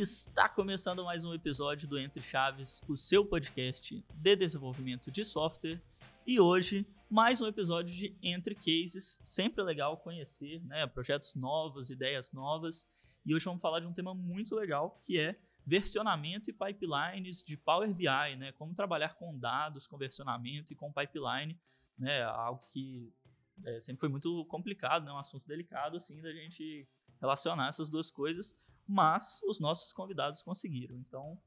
está começando mais um episódio do Entre Chaves, o seu podcast de desenvolvimento de software. E hoje, mais um episódio de Entre Cases. Sempre legal conhecer né, projetos novos, ideias novas. E hoje vamos falar de um tema muito legal que é versionamento e pipelines de Power BI, né? Como trabalhar com dados, com versionamento e com pipeline, né? Algo que é, sempre foi muito complicado, né? Um assunto delicado, assim, da gente relacionar essas duas coisas mas os nossos convidados conseguiram. Então,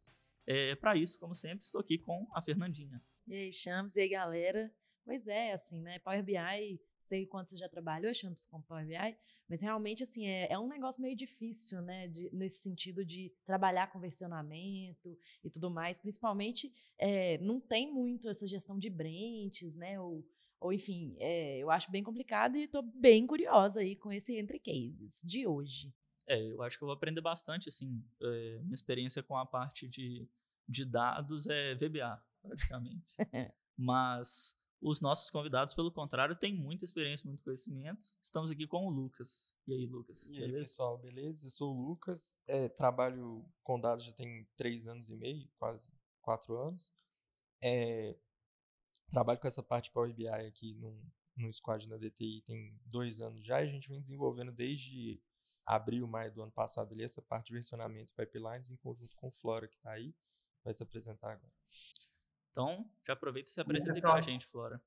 é, para isso, como sempre, estou aqui com a Fernandinha. E aí, Champs, e aí, galera? Pois é, assim, né? Power BI, sei quanto você já trabalhou, Champs, com Power BI, mas realmente, assim, é, é um negócio meio difícil, né? De, nesse sentido de trabalhar com versionamento e tudo mais. Principalmente, é, não tem muito essa gestão de branches, né? Ou, ou enfim, é, eu acho bem complicado e estou bem curiosa aí com esse entre cases de hoje. É, eu acho que eu vou aprender bastante, assim, é, minha experiência com a parte de, de dados é VBA, praticamente. Mas os nossos convidados, pelo contrário, têm muita experiência, muito conhecimento. Estamos aqui com o Lucas. E aí, Lucas? E beleza? aí, pessoal, beleza? Eu sou o Lucas, é, trabalho com dados já tem três anos e meio, quase quatro anos. É, trabalho com essa parte Power BI aqui no, no squad da DTI tem dois anos já e a gente vem desenvolvendo desde abril, maio do ano passado ali, essa parte de versionamento pipelines em conjunto com o Flora, que está aí, vai se apresentar agora. Então, já aproveita e se apresenta para a gente, Flora.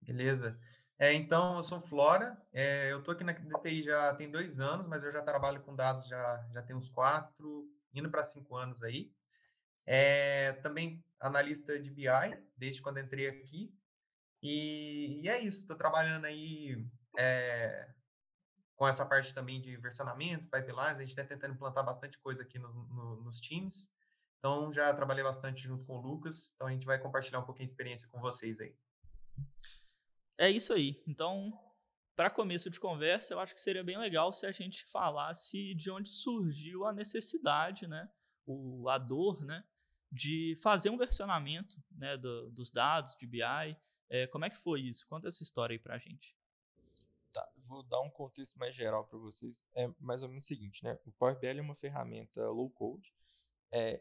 Beleza. É, então, eu sou Flora, é, eu estou aqui na DTI já tem dois anos, mas eu já trabalho com dados já, já tem uns quatro, indo para cinco anos aí. É, também analista de BI, desde quando entrei aqui. E, e é isso, estou trabalhando aí é, com essa parte também de versionamento, pipelines, a gente está tentando implantar bastante coisa aqui no, no, nos times. Então, já trabalhei bastante junto com o Lucas, então a gente vai compartilhar um pouquinho de experiência com vocês aí. É isso aí. Então, para começo de conversa, eu acho que seria bem legal se a gente falasse de onde surgiu a necessidade, né, o, a dor, né, de fazer um versionamento né, do, dos dados de BI. É, como é que foi isso? Conta essa história aí para a gente. Tá, vou dar um contexto mais geral para vocês. É mais ou menos o seguinte, né? O Power BI é uma ferramenta low code é,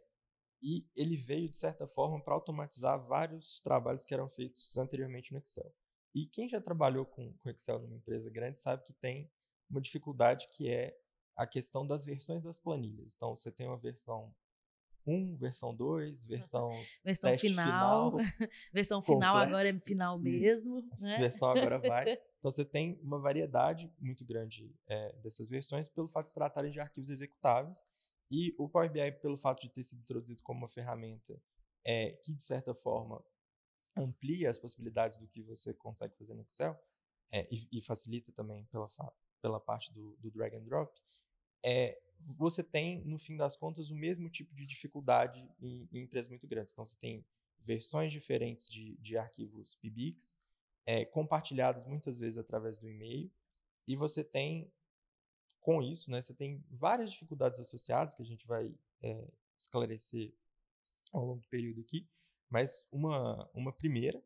e ele veio, de certa forma, para automatizar vários trabalhos que eram feitos anteriormente no Excel. E quem já trabalhou com, com Excel numa empresa grande sabe que tem uma dificuldade que é a questão das versões das planilhas. Então, você tem uma versão 1, versão 2, versão versão final, final versão final agora é final mesmo, né? Versão agora vai. Então você tem uma variedade muito grande é, dessas versões pelo fato de se tratarem de arquivos executáveis e o Power BI pelo fato de ter sido introduzido como uma ferramenta é, que de certa forma amplia as possibilidades do que você consegue fazer no Excel é, e, e, facilita também pela, pela parte do, do drag and drop, você tem, no fim das contas, o mesmo tipo de dificuldade em, em empresas muito grandes. Então, você tem versões diferentes de, de arquivos PBIX, é, compartilhadas muitas vezes através do e-mail, e você tem, com isso, né, você tem várias dificuldades associadas que a gente vai é, esclarecer ao longo do período aqui, mas uma, uma primeira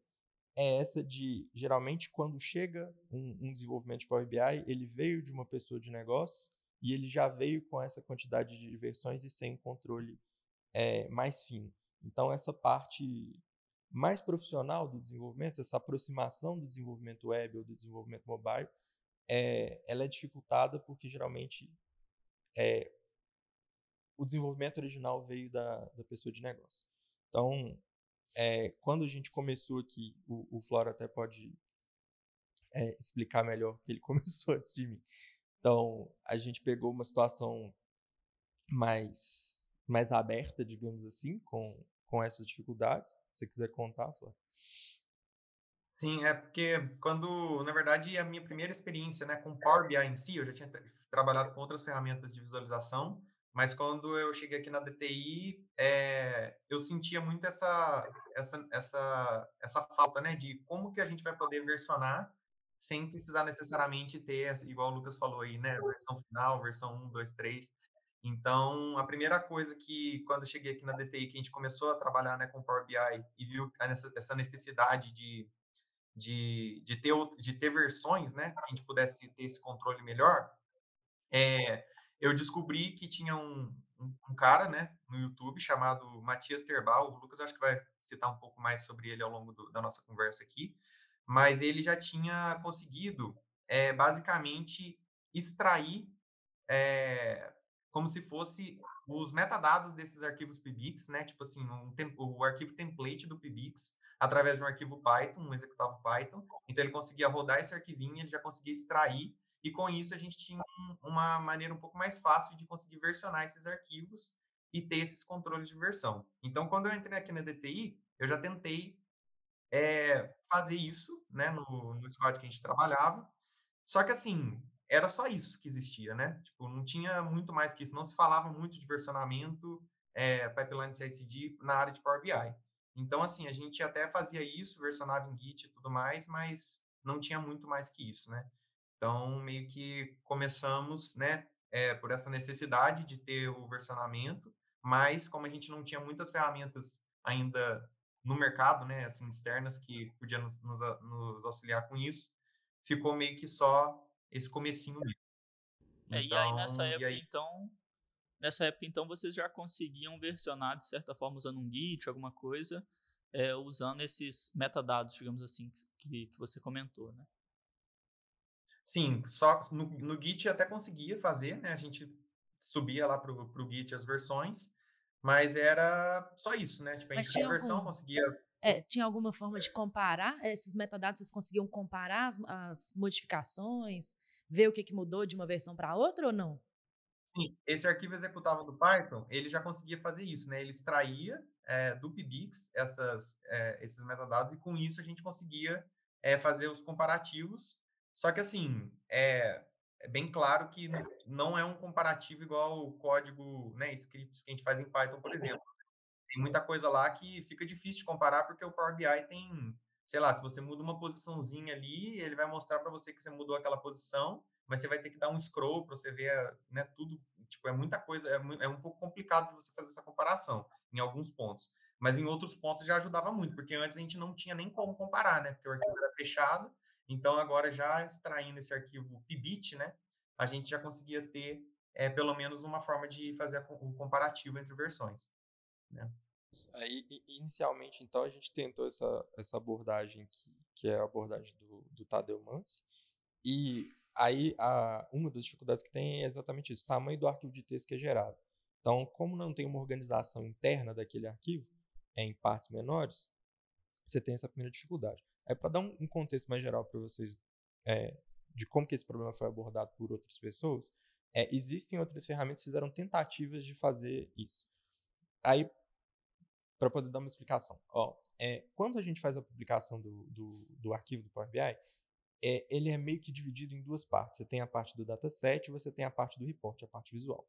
é essa de, geralmente, quando chega um, um desenvolvimento de Power BI, ele veio de uma pessoa de negócio e ele já veio com essa quantidade de versões e sem um controle é, mais fino. Então, essa parte mais profissional do desenvolvimento, essa aproximação do desenvolvimento web ou do desenvolvimento mobile, é, ela é dificultada porque geralmente é, o desenvolvimento original veio da, da pessoa de negócio. Então, é, quando a gente começou aqui, o, o Flora até pode é, explicar melhor, que ele começou antes de mim. Então, a gente pegou uma situação mais, mais aberta, digamos assim, com, com essas dificuldades. Você quiser contar, Flávio. Sim, é porque quando, na verdade, a minha primeira experiência né, com Power BI em si, eu já tinha trabalhado com outras ferramentas de visualização, mas quando eu cheguei aqui na DTI, é, eu sentia muito essa, essa, essa, essa falta né, de como que a gente vai poder versionar sem precisar necessariamente ter, igual o Lucas falou aí, né, versão final, versão 1, 2, 3. Então, a primeira coisa que, quando eu cheguei aqui na DTI, que a gente começou a trabalhar né, com Power BI e viu essa necessidade de, de, de, ter, de ter versões, né, que a gente pudesse ter esse controle melhor, é, eu descobri que tinha um, um, um, cara, né, no YouTube chamado Matias Terbal. O Lucas acho que vai citar um pouco mais sobre ele ao longo do, da nossa conversa aqui, mas ele já tinha conseguido, é, basicamente, extrair é, como se fosse os metadados desses arquivos PBX, né, tipo assim, um, o arquivo template do PBX, através de um arquivo Python, um executável Python. Então, ele conseguia rodar esse arquivinho, ele já conseguia extrair e com isso a gente tinha uma maneira um pouco mais fácil de conseguir versionar esses arquivos e ter esses controles de versão. Então, quando eu entrei aqui na DTI, eu já tentei é, fazer isso, né, no, no squad que a gente trabalhava. Só que, assim, era só isso que existia, né? Tipo, não tinha muito mais que isso. Não se falava muito de versionamento, é, pipeline CI/CD na área de Power BI. Então, assim, a gente até fazia isso, versionava em Git e tudo mais, mas não tinha muito mais que isso, né? Então, meio que começamos, né, é, por essa necessidade de ter o versionamento, mas como a gente não tinha muitas ferramentas ainda no mercado, né, assim, externas que podiam nos, nos, nos auxiliar com isso, ficou meio que só esse comecinho mesmo. É, então, e aí nessa época, aí... então, nessa época, então, vocês já conseguiam versionar, de certa forma, usando um Git, alguma coisa, é, usando esses metadados, digamos assim, que, que você comentou, né? Sim, só no, no Git até conseguia fazer, né? A gente subia lá para o Git as versões, mas era só isso, né? Tipo, a gente tinha versão, algum... conseguia. É, tinha alguma forma de comparar esses metadados? Vocês conseguiam comparar as, as modificações, ver o que, que mudou de uma versão para outra ou não? Sim, esse arquivo executável do Python, ele já conseguia fazer isso, né? Ele extraía é, do PBX essas, é, esses metadados e com isso a gente conseguia fazer os comparativos só que, assim, é, é bem claro que não é um comparativo igual o código, né, scripts que a gente faz em Python, por exemplo. Tem muita coisa lá que fica difícil de comparar porque o Power BI tem, sei lá, se você muda uma posiçãozinha ali, ele vai mostrar para você que você mudou aquela posição, mas você vai ter que dar um scroll para você ver, né, tudo, tipo, é muita coisa, é, é um pouco complicado de você fazer essa comparação em alguns pontos. Mas em outros pontos já ajudava muito, porque antes a gente não tinha nem como comparar, né? Porque o arquivo era fechado, então, agora, já extraindo esse arquivo PBIT, né, a gente já conseguia ter é, pelo menos uma forma de fazer o comparativo entre versões. Né? Aí, inicialmente, então, a gente tentou essa, essa abordagem que, que é a abordagem do, do Tadeu Mance, e aí a, uma das dificuldades que tem é exatamente isso, o tamanho do arquivo de texto que é gerado. Então, como não tem uma organização interna daquele arquivo, é em partes menores, você tem essa primeira dificuldade. É para dar um, um, contexto mais geral para vocês é, de como que esse problema foi abordado por outras pessoas, é, existem outras ferramentas que fizeram tentativas de fazer isso. Aí, para poder dar uma explicação, ó, é, quando a gente faz a publicação do, do, do arquivo do Power BI, é, ele é meio que dividido em duas partes. Você tem a parte do dataset e você tem a parte do report, a parte visual.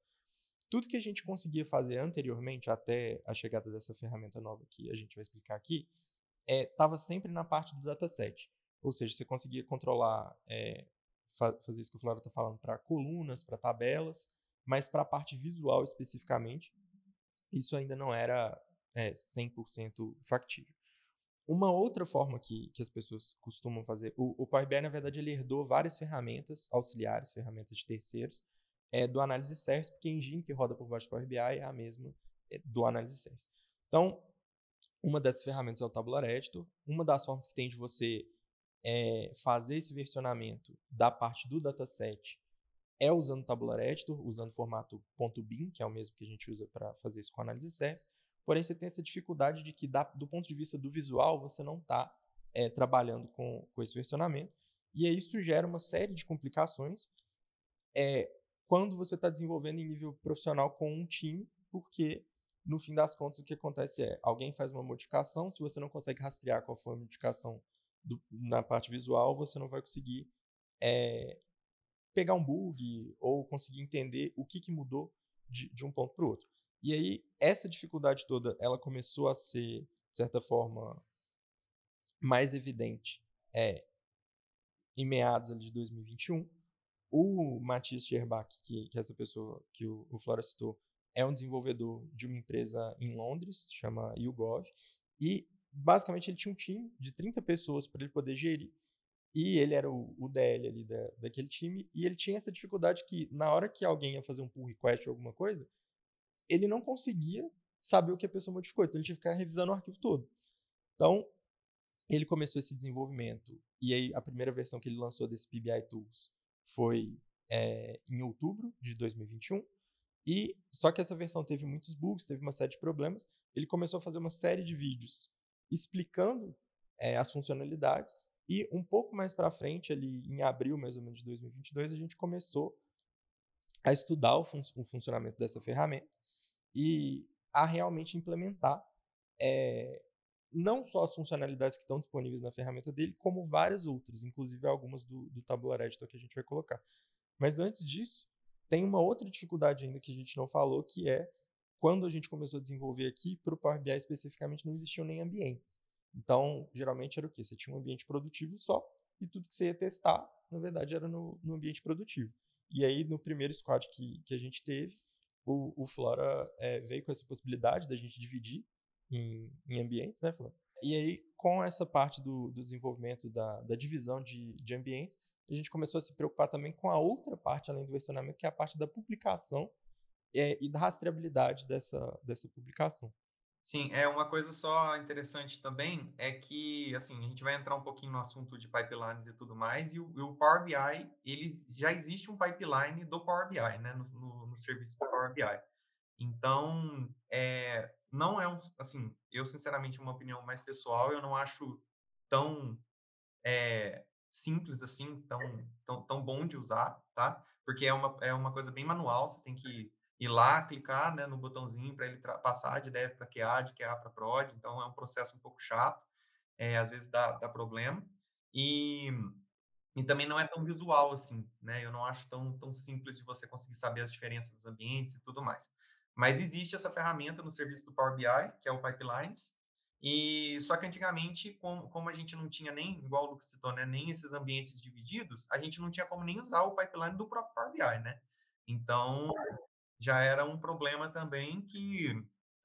Tudo que a gente conseguia fazer anteriormente, até a chegada dessa ferramenta nova que a gente vai explicar aqui, estava é, sempre na parte do dataset. Ou seja, você conseguia controlar, é, fa fazer isso que o Flávio está falando, para colunas, para tabelas, mas para a parte visual especificamente, isso ainda não era é, 100% factível. Uma outra forma que, que as pessoas costumam fazer, o, o Power BI, na verdade, ele herdou várias ferramentas auxiliares, ferramentas de terceiros, é, do Análise Service, porque a engine que roda por baixo do Power BI é a mesma é, do Análise Service. Então, uma dessas ferramentas é o Tabular Editor. Uma das formas que tem de você é, fazer esse versionamento da parte do dataset é usando o Tabular Editor, usando o formato .bin, que é o mesmo que a gente usa para fazer isso com análise service. Porém, você tem essa dificuldade de que, da, do ponto de vista do visual, você não está é, trabalhando com, com esse versionamento. E aí isso gera uma série de complicações é, quando você está desenvolvendo em nível profissional com um time, porque no fim das contas, o que acontece é, alguém faz uma modificação, se você não consegue rastrear qual foi a modificação do, na parte visual, você não vai conseguir é, pegar um bug ou conseguir entender o que, que mudou de, de um ponto para o outro. E aí, essa dificuldade toda, ela começou a ser, de certa forma, mais evidente é, em meados de 2021. O Matias Scherbach, que, que essa pessoa que o, o Flora citou, é um desenvolvedor de uma empresa em Londres, chama YouGov, e basicamente ele tinha um time de 30 pessoas para ele poder gerir E ele era o, o DL ali da, daquele time, e ele tinha essa dificuldade que, na hora que alguém ia fazer um pull request ou alguma coisa, ele não conseguia saber o que a pessoa modificou, então ele tinha que ficar revisando o arquivo todo. Então, ele começou esse desenvolvimento, e aí a primeira versão que ele lançou desse PBI Tools foi é, em outubro de 2021, e só que essa versão teve muitos bugs, teve uma série de problemas, ele começou a fazer uma série de vídeos explicando é, as funcionalidades, e um pouco mais para frente, ali em abril mais ou menos de 2022, a gente começou a estudar o, fun o funcionamento dessa ferramenta e a realmente implementar é, não só as funcionalidades que estão disponíveis na ferramenta dele, como várias outras, inclusive algumas do, do Tabular Editor que a gente vai colocar. Mas antes disso, tem uma outra dificuldade ainda que a gente não falou, que é quando a gente começou a desenvolver aqui, para o Power BI especificamente, não existiam nem ambientes. Então, geralmente era o quê? Você tinha um ambiente produtivo só e tudo que você ia testar, na verdade, era no, no ambiente produtivo. E aí, no primeiro squad que, que a gente teve, o, o Flora é, veio com essa possibilidade da gente dividir em, em ambientes, né, Flora? E aí, com essa parte do, do desenvolvimento da, da divisão de, de ambientes, a gente começou a se preocupar também com a outra parte, além do versionamento, que é a parte da publicação é, e da rastreabilidade dessa, dessa publicação. Sim, é uma coisa só interessante também é que assim a gente vai entrar um pouquinho no assunto de pipelines e tudo mais e o, o Power BI eles já existe um pipeline do Power BI, né, no, no, no serviço do Power BI. Então, é, não é um assim, eu sinceramente uma opinião mais pessoal, eu não acho tão é, simples assim, tão, tão tão bom de usar, tá? Porque é uma é uma coisa bem manual, você tem que ir lá, clicar né, no botãozinho para ele passar de dev para QA, de QA para prod, então é um processo um pouco chato, é, às vezes dá, dá problema, e, e também não é tão visual assim, né, eu não acho tão, tão simples de você conseguir saber as diferenças dos ambientes e tudo mais. Mas existe essa ferramenta no serviço do Power BI, que é o Pipelines, e só que antigamente, como, como a gente não tinha nem, igual o Lucas citou, né, nem esses ambientes divididos, a gente não tinha como nem usar o pipeline do próprio Power BI, né? Então, já era um problema também que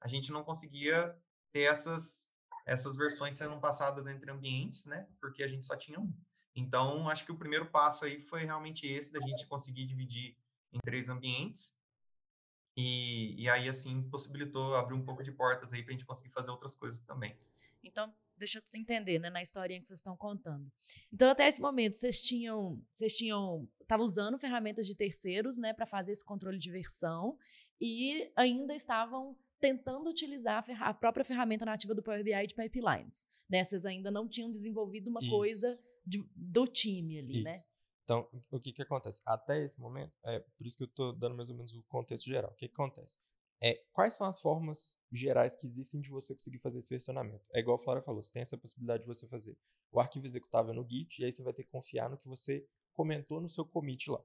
a gente não conseguia ter essas, essas versões sendo passadas entre ambientes, né? Porque a gente só tinha um. Então, acho que o primeiro passo aí foi realmente esse, da gente conseguir dividir em três ambientes. E, e aí, assim, possibilitou abrir um pouco de portas aí para a gente conseguir fazer outras coisas também. Então, deixa eu entender, né, na historinha que vocês estão contando. Então, até esse momento, vocês tinham, vocês tinham, estavam usando ferramentas de terceiros, né, para fazer esse controle de versão e ainda estavam tentando utilizar a, a, própria ferramenta nativa do Power BI de pipelines. Né? Vocês ainda não tinham desenvolvido uma isso. coisa de, do time ali, né? isso. né? Então, o que que acontece? Até esse momento, é por isso que eu estou dando mais ou menos o contexto geral. O que, que acontece? É, quais são as formas gerais que existem de você conseguir fazer esse versionamento? É igual a Flora falou, você tem essa possibilidade de você fazer o arquivo executável no Git, e aí você vai ter que confiar no que você comentou no seu commit lá.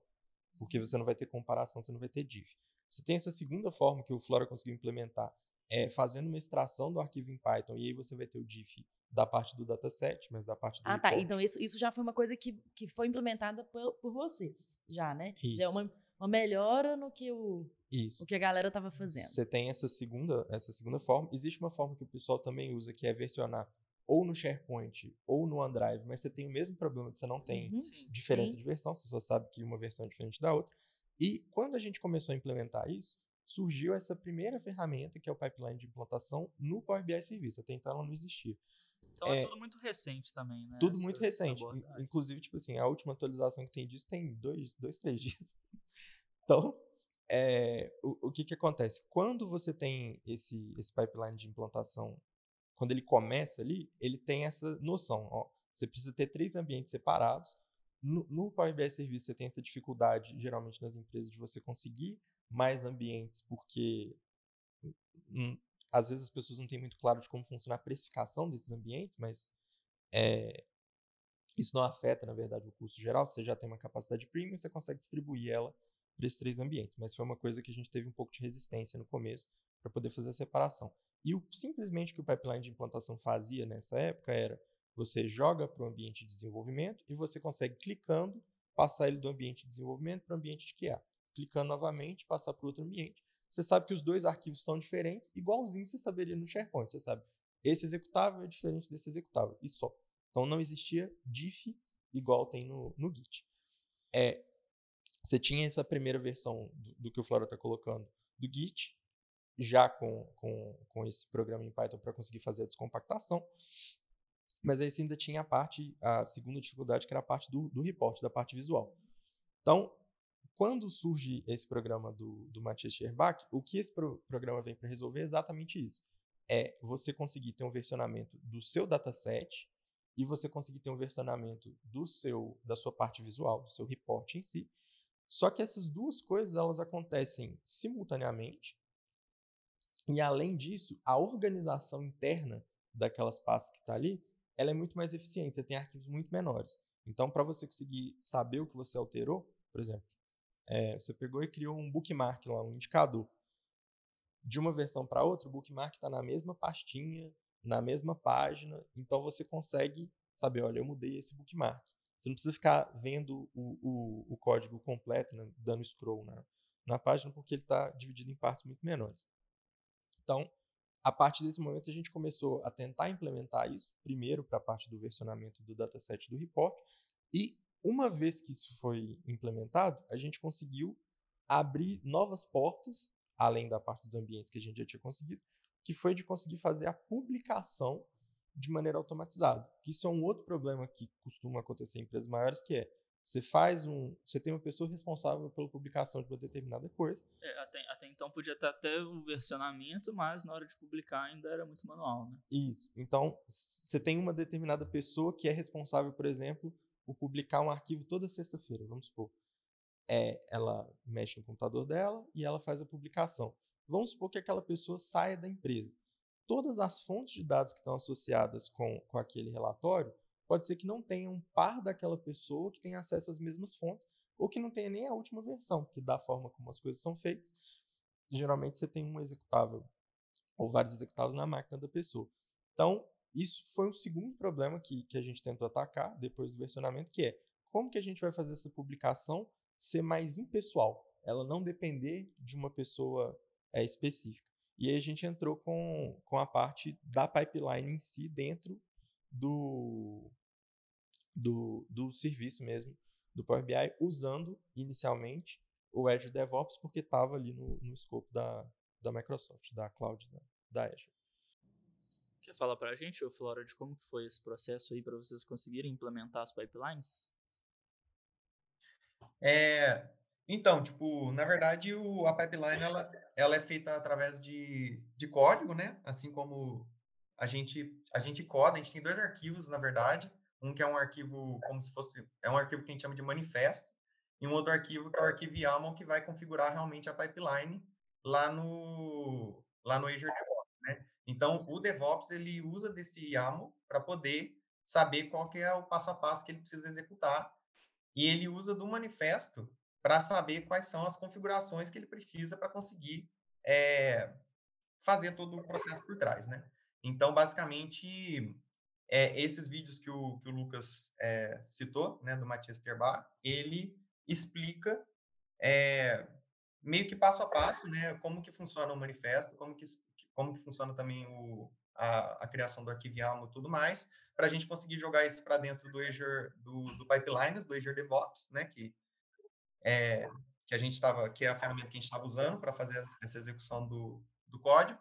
Porque você não vai ter comparação, você não vai ter diff. Você tem essa segunda forma que o Flora conseguiu implementar, é fazendo uma extração do arquivo em Python, e aí você vai ter o diff da parte do dataset, mas da parte do Ah, report. tá. Então isso, isso já foi uma coisa que, que foi implementada por, por vocês, já, né? Isso. Já é uma, uma melhora no que o isso. O que a galera estava fazendo. Você tem essa segunda, essa segunda forma. Existe uma forma que o pessoal também usa, que é versionar ou no SharePoint ou no OneDrive, mas você tem o mesmo problema que você não tem uhum. diferença Sim. de versão, você só sabe que uma versão é diferente da outra. E quando a gente começou a implementar isso, surgiu essa primeira ferramenta, que é o pipeline de implantação, no Power BI Service. Até então ela não existia. Então é, é tudo muito recente também, né? Tudo essa, muito recente. Inclusive, tipo assim, a última atualização que tem disso tem dois, dois três dias. Então, é, o, o que, que acontece? Quando você tem esse, esse pipeline de implantação, quando ele começa ali, ele tem essa noção. Ó, você precisa ter três ambientes separados. No, no Power BI Serviço, você tem essa dificuldade, geralmente nas empresas, de você conseguir mais ambientes, porque hum, às vezes as pessoas não têm muito claro de como funciona a precificação desses ambientes, mas é, isso não afeta, na verdade, o custo geral. Você já tem uma capacidade premium, você consegue distribuir ela para esses três ambientes. Mas foi uma coisa que a gente teve um pouco de resistência no começo para poder fazer a separação. E o, simplesmente o que o pipeline de implantação fazia nessa época era você joga para o ambiente de desenvolvimento e você consegue, clicando, passar ele do ambiente de desenvolvimento para o ambiente de QA. Clicando novamente, passar para outro ambiente. Você sabe que os dois arquivos são diferentes, igualzinho você saberia no SharePoint. Você sabe, esse executável é diferente desse executável, e só. Então não existia diff igual tem no, no Git. É, você tinha essa primeira versão do, do que o Flora está colocando do Git, já com, com, com esse programa em Python para conseguir fazer a descompactação. Mas aí você ainda tinha a parte, a segunda dificuldade, que era a parte do, do report, da parte visual. Então, quando surge esse programa do, do Matthias Scherbach, o que esse pro, programa vem para resolver é exatamente isso. É você conseguir ter um versionamento do seu dataset e você conseguir ter um versionamento do seu, da sua parte visual, do seu report em si. Só que essas duas coisas elas acontecem simultaneamente. E além disso, a organização interna daquelas pastas que está ali, ela é muito mais eficiente. Você tem arquivos muito menores. Então, para você conseguir saber o que você alterou, por exemplo, é, você pegou e criou um bookmark lá, um indicador. De uma versão para outra, o bookmark está na mesma pastinha, na mesma página, então você consegue saber, olha, eu mudei esse bookmark. Você não precisa ficar vendo o, o, o código completo, né, dando scroll na, na página, porque ele está dividido em partes muito menores. Então, a partir desse momento, a gente começou a tentar implementar isso, primeiro para a parte do versionamento do dataset do report, e uma vez que isso foi implementado, a gente conseguiu abrir novas portas, além da parte dos ambientes que a gente já tinha conseguido, que foi de conseguir fazer a publicação de maneira automatizada. Isso é um outro problema que costuma acontecer em empresas maiores, que é você faz um. Você tem uma pessoa responsável pela publicação de uma determinada coisa. É, até, até, então podia ter até o versionamento, mas na hora de publicar ainda era muito manual, né? Isso. Então, você tem uma determinada pessoa que é responsável, por exemplo, por publicar um arquivo toda sexta-feira, vamos supor. É, ela mexe no computador dela e ela faz a publicação. Vamos supor que aquela pessoa saia da empresa. Todas as fontes de dados que estão associadas com, com aquele relatório, pode ser que não tenham um par daquela pessoa que tenha acesso às mesmas fontes, ou que não tenha nem a última versão, porque da forma como as coisas são feitas, geralmente você tem um executável ou vários executáveis na máquina da pessoa. Então, isso foi um segundo problema que, que a gente tentou atacar depois do versionamento, que é como que a gente vai fazer essa publicação ser mais impessoal, ela não depender de uma pessoa é, específica. E aí a gente entrou com, com a parte da pipeline em si dentro do, do, do serviço mesmo do Power BI, usando inicialmente o Azure DevOps, porque estava ali no, no escopo da, da Microsoft, da cloud da, da Azure. Quer falar para a gente, ô Flora, de como que foi esse processo aí para vocês conseguirem implementar as pipelines? É, então, tipo, na verdade, o, a pipeline ela, ela é feita através de, de código, né? Assim como a gente a gente coda, a gente tem dois arquivos, na verdade, um que é um arquivo como se fosse é um arquivo que a gente chama de manifesto e um outro arquivo que é o arquivo YAML que vai configurar realmente a pipeline lá no lá no Azure DevOps, né? Então, o DevOps ele usa desse YAML para poder saber qual que é o passo a passo que ele precisa executar e ele usa do manifesto para saber quais são as configurações que ele precisa para conseguir é, fazer todo o processo por trás, né? Então, basicamente, é, esses vídeos que o, que o Lucas é, citou, né, do Matias Terbar, ele explica meio que passo a passo, né, como que funciona o manifesto, como que como que funciona também o, a, a criação do arquivo YAML e tudo mais, para a gente conseguir jogar isso para dentro do Azure, do, do Pipelines, do Azure DevOps, né, que é, que a gente estava, que é a ferramenta que a gente estava usando para fazer essa execução do, do código,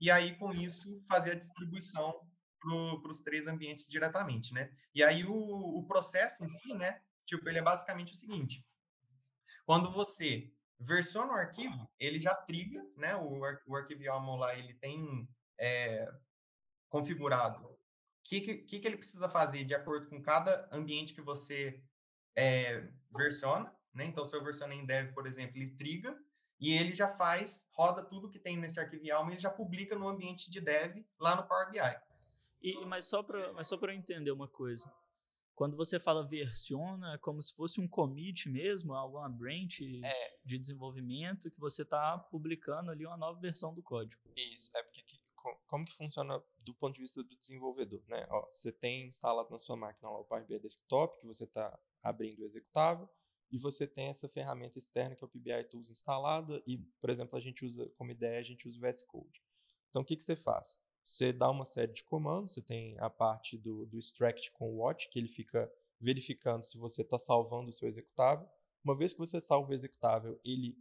e aí com isso fazer a distribuição para os três ambientes diretamente, né? E aí o, o processo em si, né, tipo, ele é basicamente o seguinte, quando você Versiona o arquivo, ele já triga, né? O, o arquivo YAML lá, ele tem é, configurado o que, que, que ele precisa fazer de acordo com cada ambiente que você é, versiona, né? Então, se eu versiono em dev, por exemplo, ele triga e ele já faz, roda tudo que tem nesse arquivo YAML e ele já publica no ambiente de dev lá no Power BI. E, mas só para eu entender uma coisa, quando você fala versiona, é como se fosse um commit mesmo, alguma branch é. de desenvolvimento que você está publicando ali uma nova versão do código. Isso, é porque que, como que funciona do ponto de vista do desenvolvedor, né? Ó, você tem instalado na sua máquina lá o Power BI Desktop, que você está abrindo o executável, e você tem essa ferramenta externa que é o PBI Tools instalada, e, por exemplo, a gente usa, como ideia, a gente usa o VS Code. Então, o que, que você faz? Você dá uma série de comandos, você tem a parte do, do extract com o watch, que ele fica verificando se você está salvando o seu executável. Uma vez que você salva o executável, ele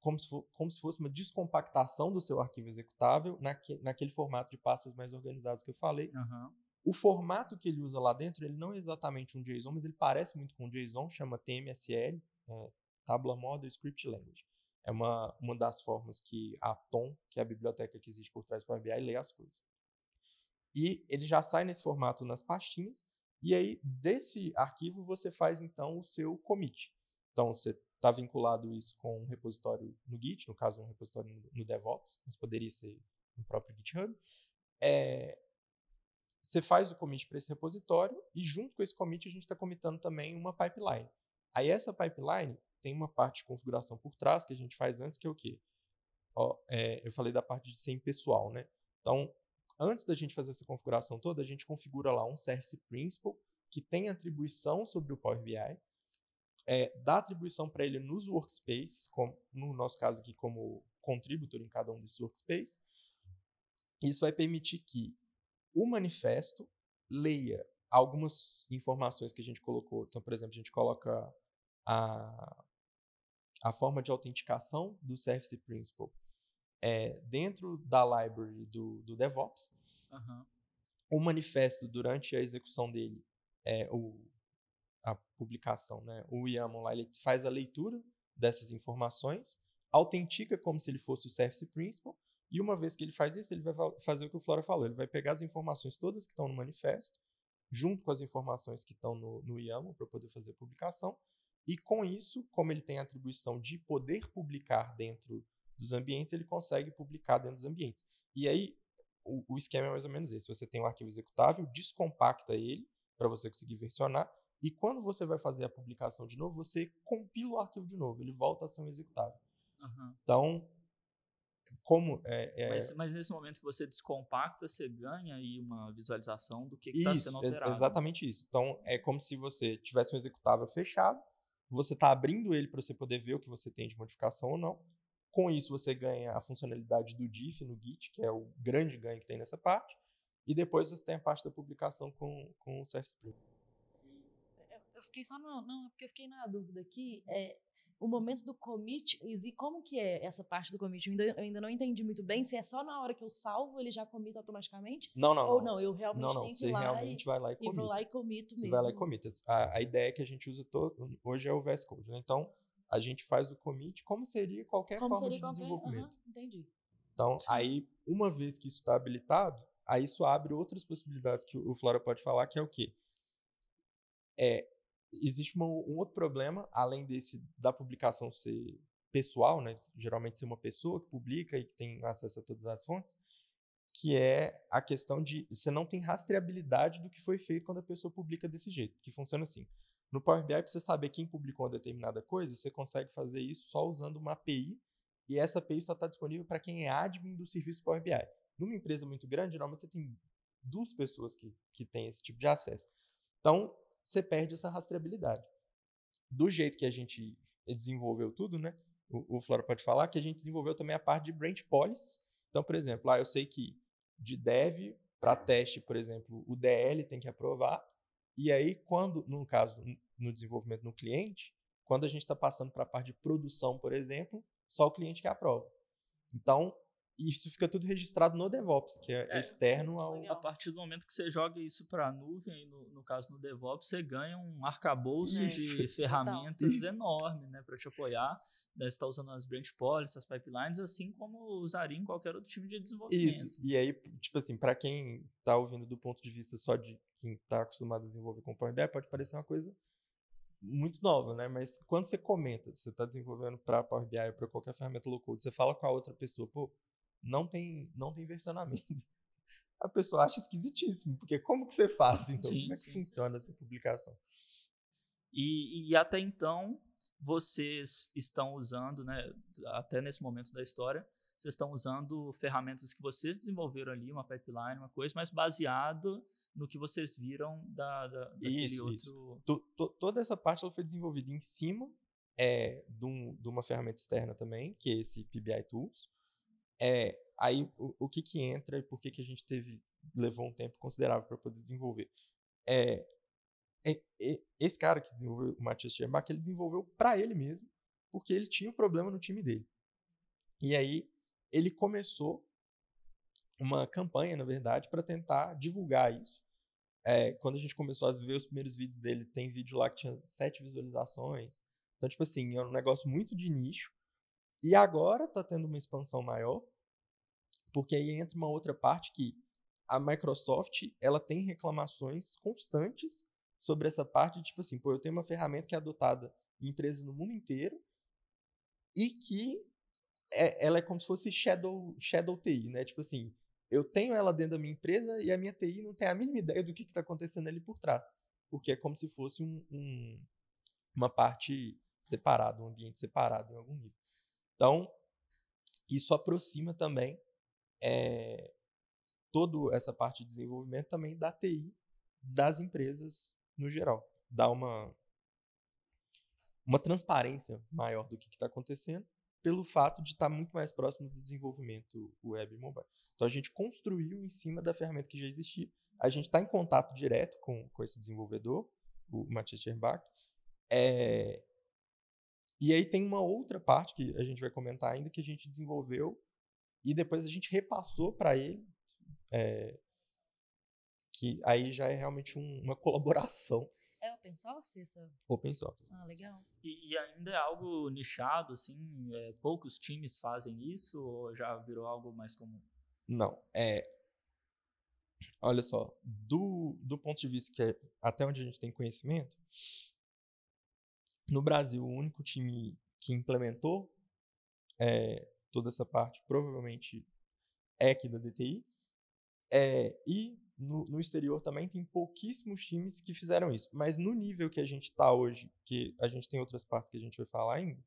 como se, for, como se fosse uma descompactação do seu arquivo executável naque, naquele formato de pastas mais organizados que eu falei. Uhum. O formato que ele usa lá dentro, ele não é exatamente um JSON, mas ele parece muito com um JSON, chama TMSL, é, Tabula Model Script Language. É uma, uma das formas que a Tom, que é a biblioteca que existe por trás do Power BI, lê as coisas. E ele já sai nesse formato nas pastinhas, e aí desse arquivo você faz então o seu commit. Então você está vinculado isso com um repositório no Git, no caso um repositório no, DevOps, mas poderia ser no próprio GitHub. É, você faz o commit para esse repositório e junto com esse commit a gente está comitando também uma pipeline. Aí essa pipeline tem uma parte de configuração por trás que a gente faz antes, que é o quê? Ó, é, eu falei da parte de ser pessoal, né? Então, antes da gente fazer essa configuração toda, a gente configura lá um Service Principal que tem atribuição sobre o Power BI, é, dá atribuição para ele nos workspaces, como, no nosso caso aqui como contributor em cada um desses workspaces. Isso vai permitir que o manifesto leia algumas informações que a gente colocou. Então, por exemplo, a gente coloca a, a forma de autenticação do Service Principal é, dentro da library do, do DevOps. Uhum. O manifesto, durante a execução dele, é, o, a publicação, né, o YAML lá, ele faz a leitura dessas informações, autentica como se ele fosse o Service Principal, e uma vez que ele faz isso, ele vai fazer o que o Flora falou, ele vai pegar as informações todas que estão no manifesto, junto com as informações que estão no, no YAML para poder fazer a publicação, e com isso, como ele tem a atribuição de poder publicar dentro dos ambientes, ele consegue publicar dentro dos ambientes. E aí, o, o esquema é mais ou menos esse. Você tem um arquivo executável, descompacta ele para você conseguir versionar, e quando você vai fazer a publicação de novo, você compila o arquivo de novo, ele volta a ser um executável. Uhum. Então, como é, é... Mas, mas, nesse momento que você descompacta, você ganha aí uma visualização do que está sendo alterado. exatamente isso. Então, é como se você tivesse um executável fechado, você está abrindo ele para você poder ver o que você tem de modificação ou não. Com isso, você ganha a funcionalidade do diff no Git, que é o grande ganho que tem nessa parte. E depois você tem a parte da publicação com, com o Surface Eu fiquei só no, não, porque eu fiquei na dúvida aqui. É, o momento do commit, e como que é essa parte do commit? Eu ainda, eu ainda, não entendi muito bem se é só na hora que eu salvo ele já comita automaticamente? Não, não. Ou não, eu realmente não, não, tenho que ir lá realmente e, vai lá e, e vou lá e comito você mesmo. vai lá e comita. A, a ideia que a gente usa todo, hoje é o VS Code, né? Então, a gente faz o commit como seria qualquer como forma seria de qualquer, desenvolvimento. Uh -huh, entendi. Então, Sim. aí, uma vez que isso está habilitado, aí isso abre outras possibilidades que o Flora pode falar, que é o quê? É, existe uma, um outro problema, além desse da publicação ser pessoal, né? geralmente ser uma pessoa que publica e que tem acesso a todas as fontes, que é a questão de você não tem rastreabilidade do que foi feito quando a pessoa publica desse jeito, que funciona assim. No Power BI, para você saber quem publicou uma determinada coisa, você consegue fazer isso só usando uma API, e essa API só está disponível para quem é admin do serviço Power BI. Numa empresa muito grande, geralmente você tem duas pessoas que, que têm esse tipo de acesso. Então, você perde essa rastreabilidade. Do jeito que a gente desenvolveu tudo, né? O, o Flora pode falar que a gente desenvolveu também a parte de branch policies. Então, por exemplo, lá eu sei que de dev para teste, por exemplo, o DL tem que aprovar. E aí, quando, no caso, no desenvolvimento no cliente, quando a gente está passando para a parte de produção, por exemplo, só o cliente que aprova. Então, isso fica tudo registrado no DevOps, que é, é externo ao. A partir do momento que você joga isso para a nuvem, no, no, caso no DevOps, você ganha um arcabouço isso. de ferramentas isso. enorme né, para te apoiar. Você está usando as branch policies, as pipelines, assim como usaria em qualquer outro time de desenvolvimento. Isso. E aí, tipo assim, para quem está ouvindo do ponto de vista só de quem está acostumado a desenvolver com Power BI, pode parecer uma coisa muito nova, né? Mas quando você comenta, você está desenvolvendo para Power BI ou para qualquer ferramenta low code, você fala com a outra pessoa, pô, não tem, não tem versionamento. A pessoa acha esquisitíssimo, porque como que você faz? Então, sim, como é que sim. funciona essa publicação? E, e até então, vocês estão usando, né, até nesse momento da história, vocês estão usando ferramentas que vocês desenvolveram ali, uma pipeline, uma coisa, mas baseado no que vocês viram da, da daquele isso, outro. Isso. To, to, toda essa parte ela foi desenvolvida em cima é, de, um, de, uma ferramenta externa também, que é esse PBI Tools. É, aí o, o, que que entra e por que que a gente teve levou um tempo considerável para poder desenvolver? É, esse cara que desenvolveu o Matthias Scherbach, ele desenvolveu para ele mesmo, porque ele tinha um problema no time dele. E aí ele começou uma campanha, na verdade, para tentar divulgar isso. É, quando a gente começou a ver os primeiros vídeos dele, tem vídeo lá que tinha sete visualizações. Então, tipo assim, é um negócio muito de nicho. E agora tá tendo uma expansão maior, porque aí entra uma outra parte que a Microsoft, ela tem reclamações constantes sobre essa parte, tipo assim, pô, eu tenho uma ferramenta que é adotada em empresas no mundo inteiro e que é, ela é como se fosse Shadow, Shadow TI, né? Tipo assim, eu tenho ela dentro da minha empresa e a minha TI não tem a mínima ideia do que está acontecendo ali por trás. Porque é como se fosse um, um, uma parte separada, um ambiente separado em algum nível. Então, isso aproxima também é, toda essa parte de desenvolvimento também da TI das empresas no geral. Dá uma, uma transparência maior do que está acontecendo pelo fato de estar tá muito mais próximo do desenvolvimento web e mobile. Então a gente construiu em cima da ferramenta que já existia. A gente está em contato direto com, com esse desenvolvedor, o Matthias Scherbach. É... E aí tem uma outra parte que a gente vai comentar ainda que a gente desenvolveu e depois a gente repassou para ele, é... que aí já é realmente um, uma colaboração é open source essa? Open source. Ah, legal. E, e ainda é algo nichado, assim? É, poucos times fazem isso ou já virou algo mais comum? Não. É. Olha só, do, do ponto de vista que é até onde a gente tem conhecimento, no Brasil, o único time que implementou é, toda essa parte provavelmente é aqui da DTI. É, e no, no, exterior também tem pouquíssimos times que fizeram isso. Mas no nível que a gente está hoje, que a gente tem outras partes que a gente vai falar ainda,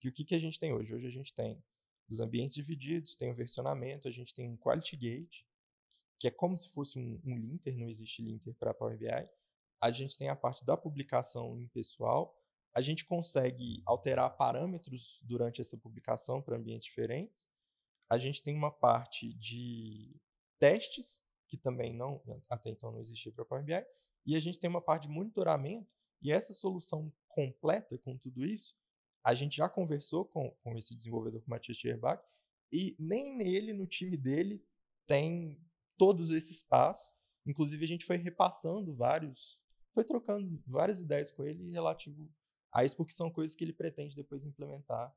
que o que, que a gente tem hoje? Hoje a gente tem os ambientes divididos, tem o versionamento, a gente tem um Quality Gate, que é como se fosse um, um linter, não existe linter para Power BI. A gente tem a parte da publicação em pessoal, a gente consegue alterar parâmetros durante essa publicação para ambientes diferentes. A gente tem uma parte de testes, que também não até então não existia para Power BI, e a gente tem uma parte de monitoramento, e essa solução completa com tudo isso, a gente já conversou com, com esse desenvolvedor, com o Matthias Scherbach, e nem nele, no time dele, tem todos esses passos. Inclusive, a gente foi repassando vários, foi trocando várias ideias com ele relativo a isso porque são coisas que ele pretende depois implementar.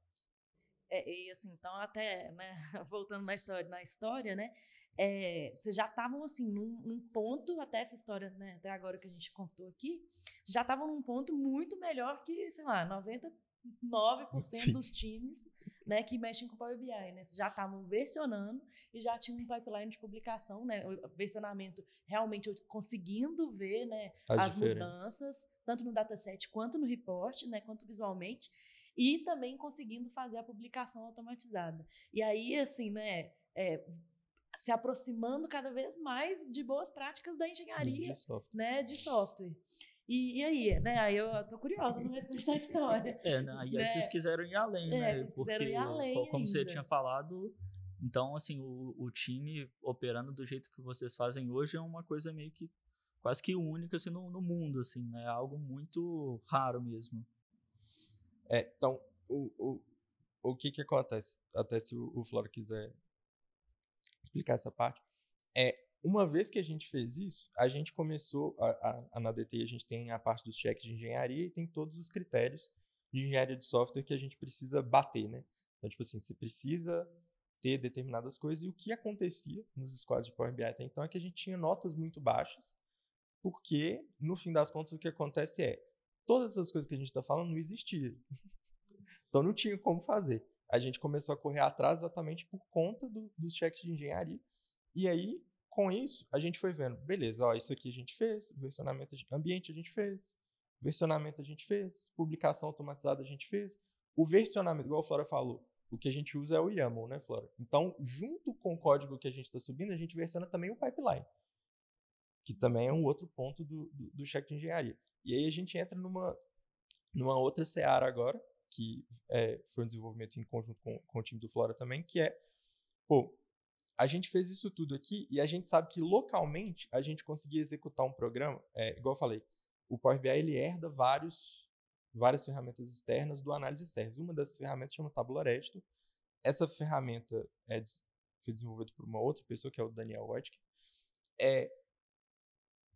É, e assim, então até, né, voltando na história, na história né, é, vocês já estavam assim, num, num, ponto, até essa história, né, até agora que a gente contou aqui, já estavam num ponto muito melhor que, sei lá, 90 9% dos times né, que mexem com Power BI. Né? Já tá estavam versionando e já tinham um pipeline de publicação, né? O versionamento realmente conseguindo ver né, as, as mudanças, tanto no dataset quanto no report, né, quanto visualmente, e também conseguindo fazer a publicação automatizada. E aí, assim, né? É, se aproximando cada vez mais de boas práticas da engenharia de software. Né, de software. E, e, aí, né? Aí eu tô curiosa no restante da história. É, né? E aí né? vocês quiseram ir além, é, né? Vocês Porque, ir além como ainda. você tinha falado, então, assim, o, o time operando do jeito que vocês fazem hoje é uma coisa meio que quase que única assim, no, no mundo, assim, né? É algo muito raro mesmo. É, então, o, o, o que que acontece? Até se o, o Flora quiser explicar essa parte. É, uma vez que a gente fez isso, a gente começou, a, a, a, na DTI a gente tem a parte dos cheques de engenharia e tem todos os critérios de engenharia de software que a gente precisa bater, né? Então, tipo assim, você precisa ter determinadas coisas. E o que acontecia nos squads de Power BI até então é que a gente tinha notas muito baixas, porque, no fim das contas, o que acontece é, todas essas coisas que a gente está falando não existiam. então, não tinha como fazer a gente começou a correr atrás exatamente por conta do, dos cheques de engenharia. E aí, com isso, a gente foi vendo, beleza, ó, isso aqui a gente fez, versionamento ambiente a gente fez, versionamento a gente fez, publicação automatizada a gente fez. O versionamento, igual a Flora falou, o que a gente usa é o YAML, né, Flora? Então, junto com o código que a gente está subindo, a gente versiona também o pipeline, que também é um outro ponto do, do, do cheque de engenharia. E aí a gente entra numa, numa outra seara agora, que é, foi um desenvolvimento em conjunto com, com o time do Flora também, que é, pô, a gente fez isso tudo aqui e a gente sabe que localmente a gente conseguia executar um programa, é, igual eu falei, o Power BI ele herda vários, várias ferramentas externas do análise service. Uma dessas ferramentas chama Tabular Editor. Essa ferramenta é, foi desenvolvida por uma outra pessoa, que é o Daniel Wojcik. É,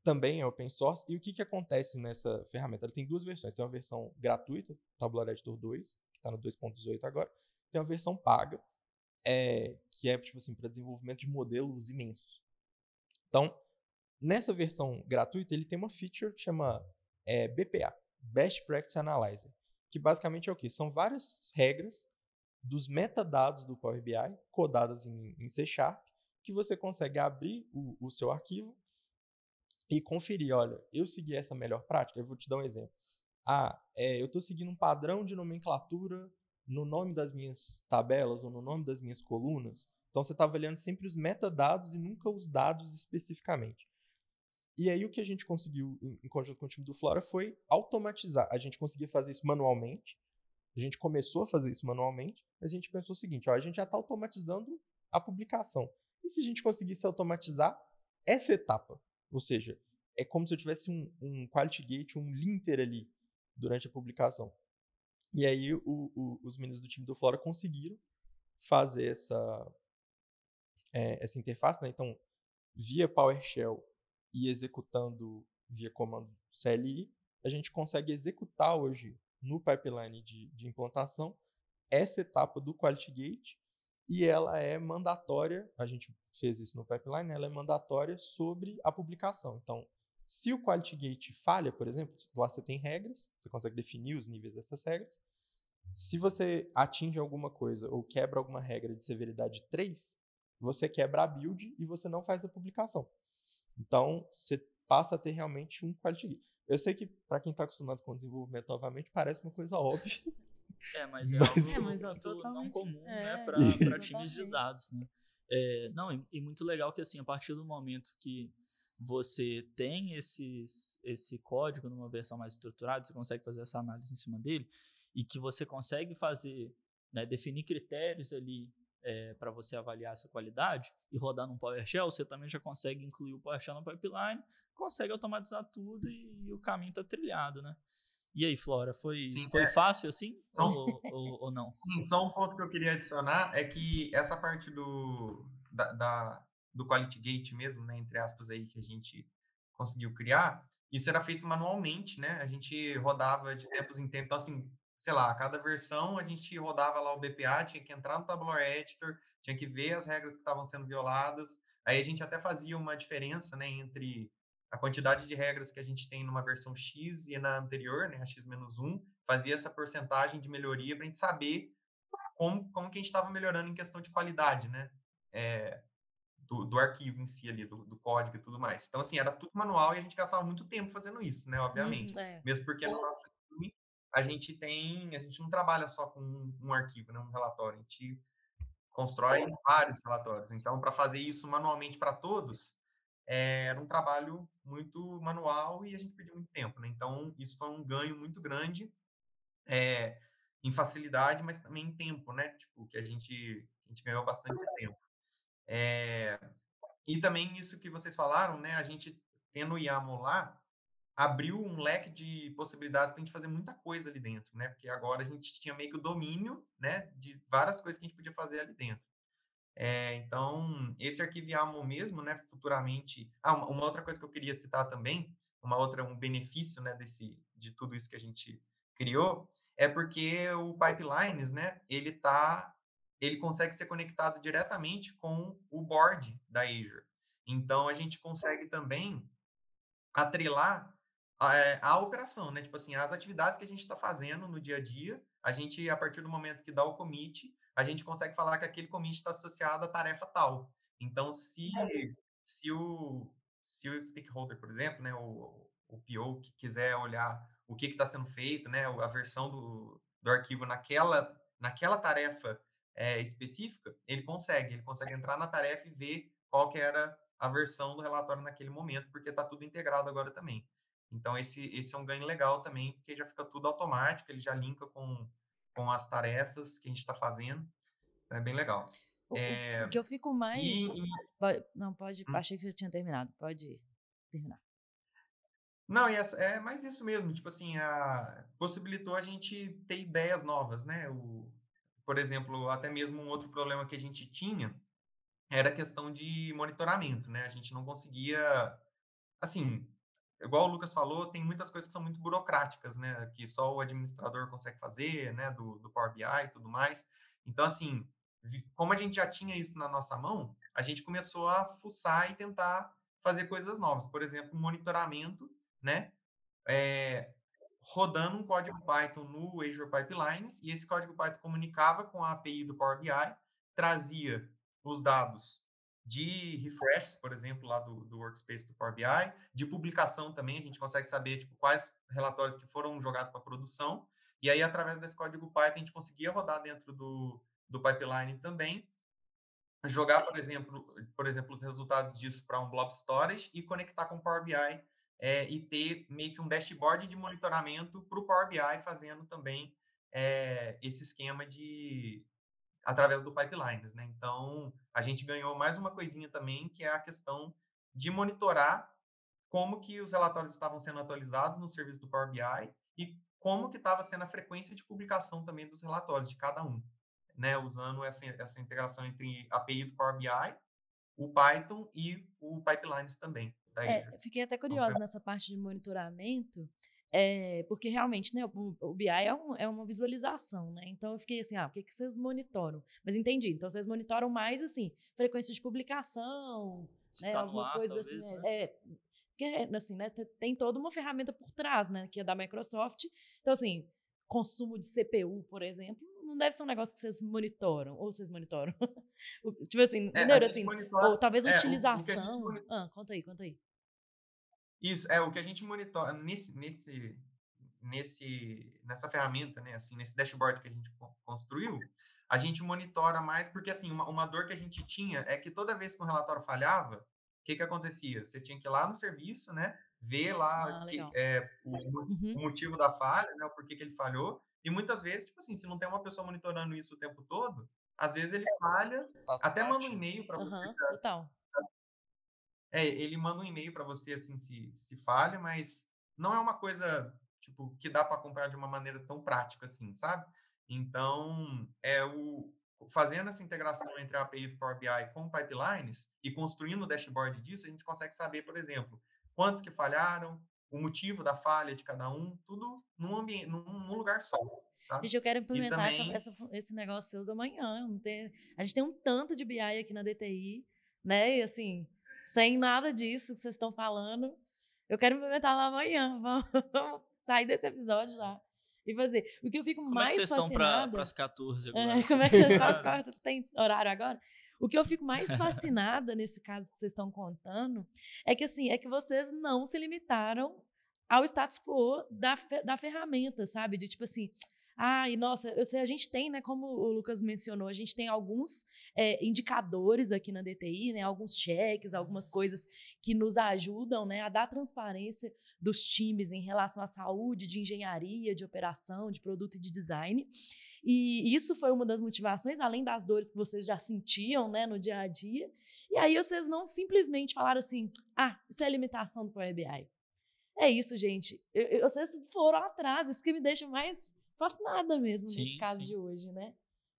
também é open source. E o que, que acontece nessa ferramenta? Ela tem duas versões. Tem uma versão gratuita, Tabular Editor 2, que está no 2.18 agora. Tem uma versão paga, é, que é tipo assim para desenvolvimento de modelos imensos. Então, nessa versão gratuita, ele tem uma feature que chama é, BPA, Best Practice Analyzer, que basicamente é o que? São várias regras dos metadados do Power BI, codadas em, em C Sharp, que você consegue abrir o, o seu arquivo e conferir, olha, eu segui essa melhor prática, eu vou te dar um exemplo. Ah, é, eu estou seguindo um padrão de nomenclatura no nome das minhas tabelas ou no nome das minhas colunas. Então você está avaliando sempre os metadados e nunca os dados especificamente. E aí o que a gente conseguiu em conjunto com o time do Flora foi automatizar. A gente conseguia fazer isso manualmente. A gente começou a fazer isso manualmente, mas a gente pensou o seguinte: ó, a gente já está automatizando a publicação. E se a gente conseguisse automatizar essa etapa? Ou seja, é como se eu tivesse um, um quality gate, um linter ali durante a publicação. E aí o, o, os meninos do time do Flora conseguiram fazer essa, é, essa interface, né? Então, via PowerShell e executando via comando CLI, a gente consegue executar hoje no pipeline de, de implantação essa etapa do Quality Gate e ela é mandatória, a gente fez isso no pipeline, ela é mandatória sobre a publicação. Então, se o Quality Gate falha, por exemplo, lá você tem regras, você consegue definir os níveis dessas regras. Se você atinge alguma coisa ou quebra alguma regra de severidade 3, você quebra a build e você não faz a publicação. Então, você passa a ter realmente um Quality Gate. Eu sei que, para quem está acostumado com desenvolvimento novamente, parece uma coisa óbvia. É, mas é mas... algo É, mas é muito não totalmente- comum, é, né, para times de dados, né? É, não, e, e muito legal que, assim, a partir do momento que você tem esses, esse código numa versão mais estruturada, você consegue fazer essa análise em cima dele, e que você consegue fazer, né, definir critérios ali para você avaliar essa qualidade e rodar num PowerShell, você também já consegue incluir o PowerShell no pipeline, consegue automatizar tudo e, o caminho está trilhado, né? E aí, Flora, foi, Sim, foi é. fácil assim? Então- ou, ou, ou não? Sim, Só um ponto que eu queria adicionar é que essa parte do, da, da- do Quality Gate mesmo, né, entre aspas aí, que a gente conseguiu criar, isso era feito manualmente, né? A gente rodava de tempos em tempos, então assim, sei lá, a cada versão a gente rodava lá o BPA, tinha que entrar no Tabular Editor, tinha que ver as regras que estavam sendo violadas, aí a gente até fazia uma diferença, né, entre a quantidade de regras que a gente tem numa versão X e na anterior, né, a X-1, fazia essa porcentagem de melhoria para a gente saber como, como que a gente estava melhorando em questão de qualidade, né? É, do, do arquivo em si ali, do, do código e tudo mais. Então, assim, era tudo manual e a gente gastava muito tempo fazendo isso, né? Obviamente. Uhum, é. Mesmo porque no nosso time, a gente tem, a gente não trabalha só com um, um arquivo, né? Um relatório. A gente constrói vários relatórios. Então, para fazer isso manualmente para todos, é, era um trabalho muito manual e a gente perdeu muito tempo, né? Então, isso foi um ganho muito grande é, em facilidade, mas também em tempo, né? Tipo, que a gente, a gente ganhou bastante tempo. É, e também isso que vocês falaram, né? A gente tendo o YAML lá, abriu um leque de possibilidades para a gente fazer muita coisa ali dentro, né? Porque agora a gente tinha meio que o domínio, né? De várias coisas que a gente podia fazer ali dentro. É, então, esse arquivo YAML mesmo, né? Futuramente... Ah, uma, outra coisa que eu queria citar também, uma outra, um benefício, né? Desse, de tudo isso que a gente criou, é porque o Pipelines, né? Ele tá... Ele consegue ser conectado diretamente com o board da Azure. Então, a gente consegue também atrelar a, eh, a operação, né? Tipo assim, as atividades que a gente está fazendo no dia a dia, a gente, a partir do momento que dá o commit, a gente consegue falar que aquele commit está associado à tarefa tal. Então, se, se, o, se o stakeholder, por exemplo, né, o, o PO que quiser olhar o que está sendo feito, né, a versão do, do arquivo naquela, naquela tarefa é, específica, ele consegue, ele consegue entrar na tarefa e ver qual que era a versão do relatório naquele momento, porque está tudo integrado agora também. Então, esse, esse é um ganho legal também, porque já fica tudo automático, ele já linka com, com as tarefas que a gente está fazendo. Então, é bem legal. O, É, o que eu fico mais. E, e- não, pode. Hum. Achei que você tinha terminado. Pode terminar. Não, é, é mais isso mesmo, tipo assim, a, possibilitou a gente ter ideias novas, né? O, por exemplo, até mesmo um outro problema que a gente tinha era a questão de monitoramento, né? A gente não conseguia, assim, igual o Lucas falou, tem muitas coisas que são muito burocráticas, né? Que só o administrador consegue fazer, né? Do, do Power BI e tudo mais. Então, assim, como a gente já tinha isso na nossa mão, a gente começou a fuçar e tentar fazer coisas novas. Por exemplo, monitoramento, né? É, rodando um código Python no Azure Pipelines, e esse código Python comunicava com a API do Power BI, trazia os dados de refresh, por exemplo, lá do, do Workspace do Power BI, de publicação também, a gente consegue saber tipo, quais relatórios que foram jogados para produção, e aí, através desse código Python, a gente conseguia rodar dentro do, do pipeline também, jogar, por exemplo, por exemplo, os resultados disso para um blob storage e conectar com o Power BI é, e ter meio que um dashboard de monitoramento para o Power BI fazendo também é, esse esquema de através do pipelines, né? Então a gente ganhou mais uma coisinha também que é a questão de monitorar como que os relatórios estavam sendo atualizados no serviço do Power BI e como que estava sendo a frequência de publicação também dos relatórios de cada um né, usando essa, essa integração entre a API do Power BI, o Python e o Pipelines também. É, fiquei até curiosa nessa parte de monitoramento, é, porque realmente, né, o, o BI é, um, é, uma visualização, né? Então eu fiquei assim, ah, o que, que vocês monitoram? Mas entendi, então vocês monitoram mais assim, frequência de publicação, né, tá algumas ar, coisas talvez, assim, né? é, porque assim, né, tem toda uma ferramenta por trás, né, que é da Microsoft. Então assim, consumo de CPU, por exemplo, não deve ser um negócio que vocês monitoram, ou vocês monitoram. tipo assim, é? Assim, monitora, ou talvez é, utilização. O ah, conta aí, conta aí. Isso, é o que a gente monitora nesse, nesse, nesse, nessa ferramenta, né, assim, nesse dashboard que a gente construiu, a gente monitora mais, porque assim, uma, uma dor que a gente tinha é que toda vez que um relatório falhava, o que, que acontecia? Você tinha que ir lá no serviço, né? Ver lá ah, que, é, o, uhum. o, motivo da falha, né? O porquê que ele falhou. E muitas vezes, tipo assim, se não tem uma pessoa monitorando isso o tempo todo, às vezes ele falha, Passa até manda um e-mail para você. Uhum, total. É, ele manda um e-mail para você assim se, se falha, mas não é uma coisa tipo que dá para acompanhar de uma maneira tão prática assim, sabe? Então, é o fazendo essa integração entre a API do Power BI com pipelines e construindo o dashboard disso, a gente consegue saber, por exemplo, quantos que falharam, o motivo da falha de cada um, tudo num ambiente, num, num lugar só. Tá? Gente, eu quero implementar também... essa, essa, esse negócio seus amanhã. Tem, a gente tem um tanto de BI aqui na DTI, né? E assim, sem nada disso que vocês estão falando, eu quero implementar lá amanhã. Vamos, vamos sair desse episódio já e fazer. O que eu fico como mais é que vocês fascinada... estão para as 14 agora? É, como é que vocês, qual, qual, vocês têm horário agora? O que eu fico mais fascinada nesse caso que vocês estão contando é que assim, é que vocês não se limitaram ao status quo da, da ferramenta, sabe? De tipo assim, ah, e nossa, eu sei, a gente tem, né, como o Lucas mencionou, a gente tem alguns é, indicadores aqui na DTI, né, alguns cheques, algumas coisas que nos ajudam, né, a dar transparência dos times em relação à saúde, de engenharia, de operação, de produto e de design. E isso foi uma das motivações, além das dores que vocês já sentiam, né, no dia a dia. E aí vocês não simplesmente falaram assim, ah, isso é limitação do Power BI. É isso, gente. Eu, eu, vocês foram atrás, isso que me deixa mais fascinada mesmo sim, nesse caso sim. de hoje, né?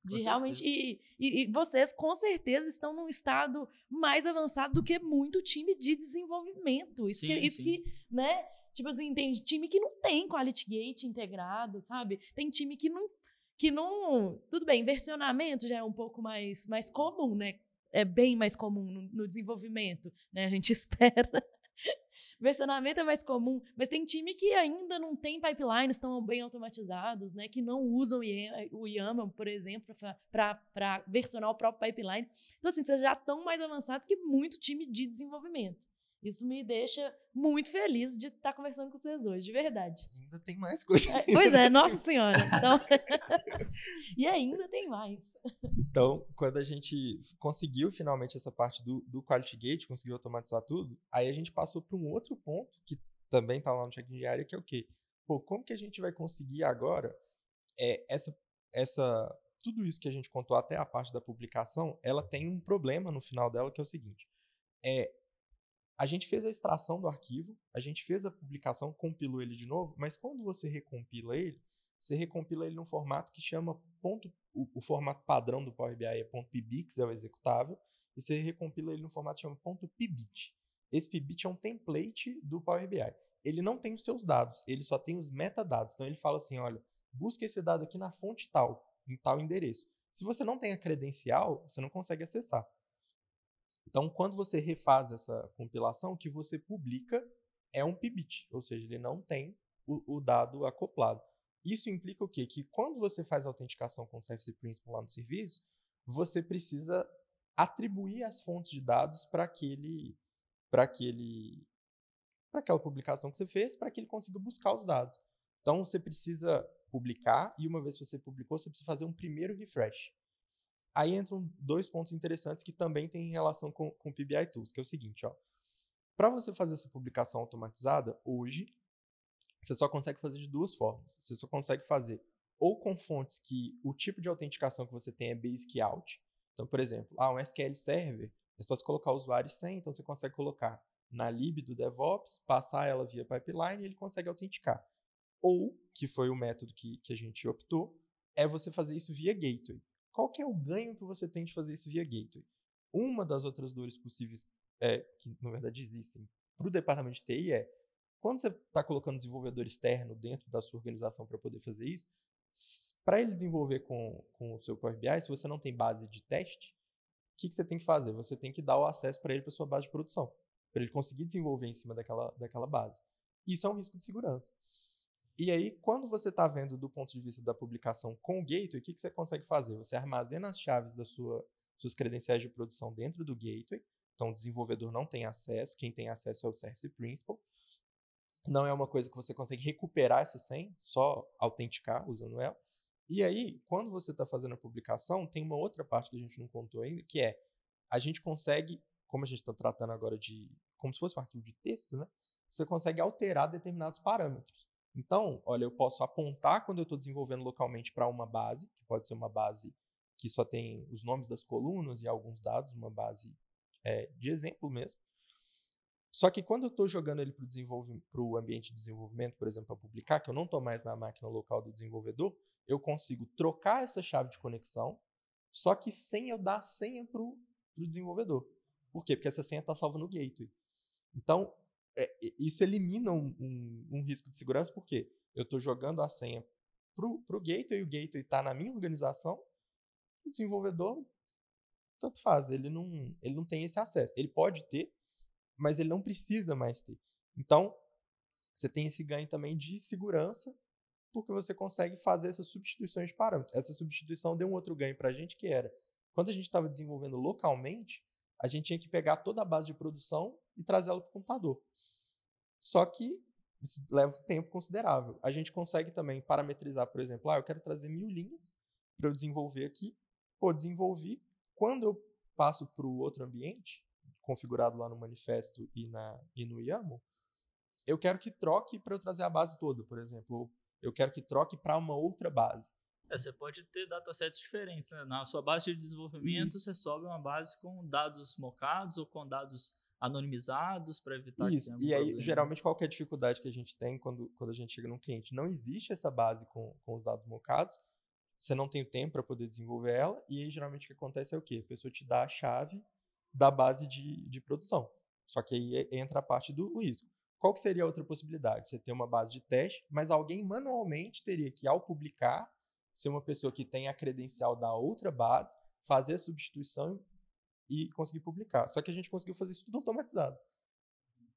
De com realmente. E, e, e, vocês, com certeza, estão num estado mais avançado do que muito time de desenvolvimento. Isso, sim, que, isso que, né? Tipo assim, tem time que não tem quality gate integrado, sabe? Tem time que não. Que não. Tudo bem, versionamento já é um pouco mais, mais comum, né? É bem mais comum no, no desenvolvimento, né? A gente espera. Versionamento é mais comum, mas tem time que ainda não tem pipelines tão bem automatizados, né? Que não usam o YAML, por exemplo, para versionar o próprio pipeline. Então, assim, vocês já estão mais avançados que muito time de desenvolvimento. Isso me deixa muito feliz de estar conversando com vocês hoje, de verdade. Ainda tem mais coisa. É, pois é, nossa senhora. Então... e ainda tem mais. Então, quando a gente conseguiu finalmente essa parte do, do Quality Gate, conseguiu automatizar tudo, aí a gente passou para um outro ponto, que também está lá no check de área, que é o quê? Pô, como que a gente vai conseguir agora é, essa, essa, tudo isso que a gente contou até a parte da publicação, ela tem um problema no final dela, que é o seguinte. É, a gente fez a extração do arquivo, a gente fez a publicação, compilou ele de novo, mas quando você recompila ele, você recompila ele num formato que chama ponto, o, o formato padrão do Power BI é ponto .pbix, é o executável, e você recompila ele no formato que chama ponto .pbit. Esse pbit é um template do Power BI. Ele não tem os seus dados, ele só tem os metadados. Então ele fala assim, olha, busca esse dado aqui na fonte tal, em tal endereço. Se você não tem a credencial, você não consegue acessar. Então, quando você refaz essa compilação, o que você publica é um pbit, ou seja, ele não tem o, o dado acoplado. Isso implica o quê? Que quando você faz autenticação com o Service Principal lá no serviço, você precisa atribuir as fontes de dados para aquele para aquele para aquela publicação que você fez, para que ele consiga buscar os dados. Então você precisa publicar e uma vez que você publicou, você precisa fazer um primeiro refresh. Aí entram dois pontos interessantes que também têm relação com, com o PBI Tools, que é o seguinte, ó. Para você fazer essa publicação automatizada, hoje, você só consegue fazer de duas formas. Você só consegue fazer ou com fontes que o tipo de autenticação que você tem é basic out. Então, por exemplo, ah, um SQL Server, é só você colocar usuário sem, então você consegue colocar na lib do DevOps, passar ela via pipeline e ele consegue autenticar. Ou, que foi o método que, que a gente optou, é você fazer isso via gateway. Qual que é o ganho que você tem de fazer isso via gateway? Uma das outras dores possíveis, é, que na verdade existem para o departamento de TI é quando você está colocando desenvolvedor externo dentro da sua organização para poder fazer isso, para ele desenvolver com, com o seu Power BI, se você não tem base de teste, o que, que você tem que fazer? Você tem que dar o acesso para ele para sua base de produção, para ele conseguir desenvolver em cima daquela, daquela base. Isso é um risco de segurança. E aí, quando você está vendo do ponto de vista da publicação com o gateway, o que, que você consegue fazer? Você armazena as chaves das sua, suas credenciais de produção dentro do gateway. Então, o desenvolvedor não tem acesso. Quem tem acesso é o Service Principal. Não é uma coisa que você consegue recuperar essa senha, só autenticar usando ela. E aí, quando você está fazendo a publicação, tem uma outra parte que a gente não contou ainda, que é a gente consegue, como a gente está tratando agora de como se fosse um arquivo de texto, né? Você consegue alterar determinados parâmetros. Então, olha, eu posso apontar quando eu estou desenvolvendo localmente para uma base, que pode ser uma base que só tem os nomes das colunas e alguns dados, uma base é, de exemplo mesmo. Só que quando eu estou jogando ele para o ambiente de desenvolvimento, por exemplo, para publicar, que eu não estou mais na máquina local do desenvolvedor, eu consigo trocar essa chave de conexão, só que sem eu dar a senha para o desenvolvedor. Por quê? Porque essa senha está salva no gateway. Então, é, isso elimina um, um, um, risco de segurança, porque eu estou jogando a senha para o gateway, o gateway está na minha organização, o desenvolvedor, tanto faz, ele não, ele não tem esse acesso. Ele pode ter, mas ele não precisa mais ter. Então, você tem esse ganho também de segurança, porque você consegue fazer essas substituições de parâmetros. Essa substituição deu um outro ganho para a gente, que era, quando a gente estava desenvolvendo localmente, a gente tinha que pegar toda a base de produção e trazê-la para o computador. Só que isso leva tempo considerável. A gente consegue também parametrizar, por exemplo, ah, eu quero trazer mil linhas para eu desenvolver aqui. Pô, desenvolvi. Quando eu passo para o outro ambiente, configurado lá no manifesto e, na, e no YAML, eu quero que troque para eu trazer a base toda, por exemplo. Eu quero que troque para uma outra base. É, você pode ter datasets diferentes. Né? Na sua base de desenvolvimento, Isso. você sobe uma base com dados mocados ou com dados anonimizados para evitar Isso. que tenha E aí, problema. geralmente, qual é a dificuldade que a gente tem quando, quando a gente chega num cliente? Não existe essa base com, com os dados mocados, você não tem o tempo para poder desenvolver ela, e aí, geralmente, o que acontece é o quê? A pessoa te dá a chave da base de, de produção. Só que aí entra a parte do risco. Qual que seria a outra possibilidade? Você ter uma base de teste, mas alguém manualmente teria que, ao publicar, ser uma pessoa que tem a credencial da outra base, fazer a substituição e conseguir publicar. Só que a gente conseguiu fazer isso tudo automatizado.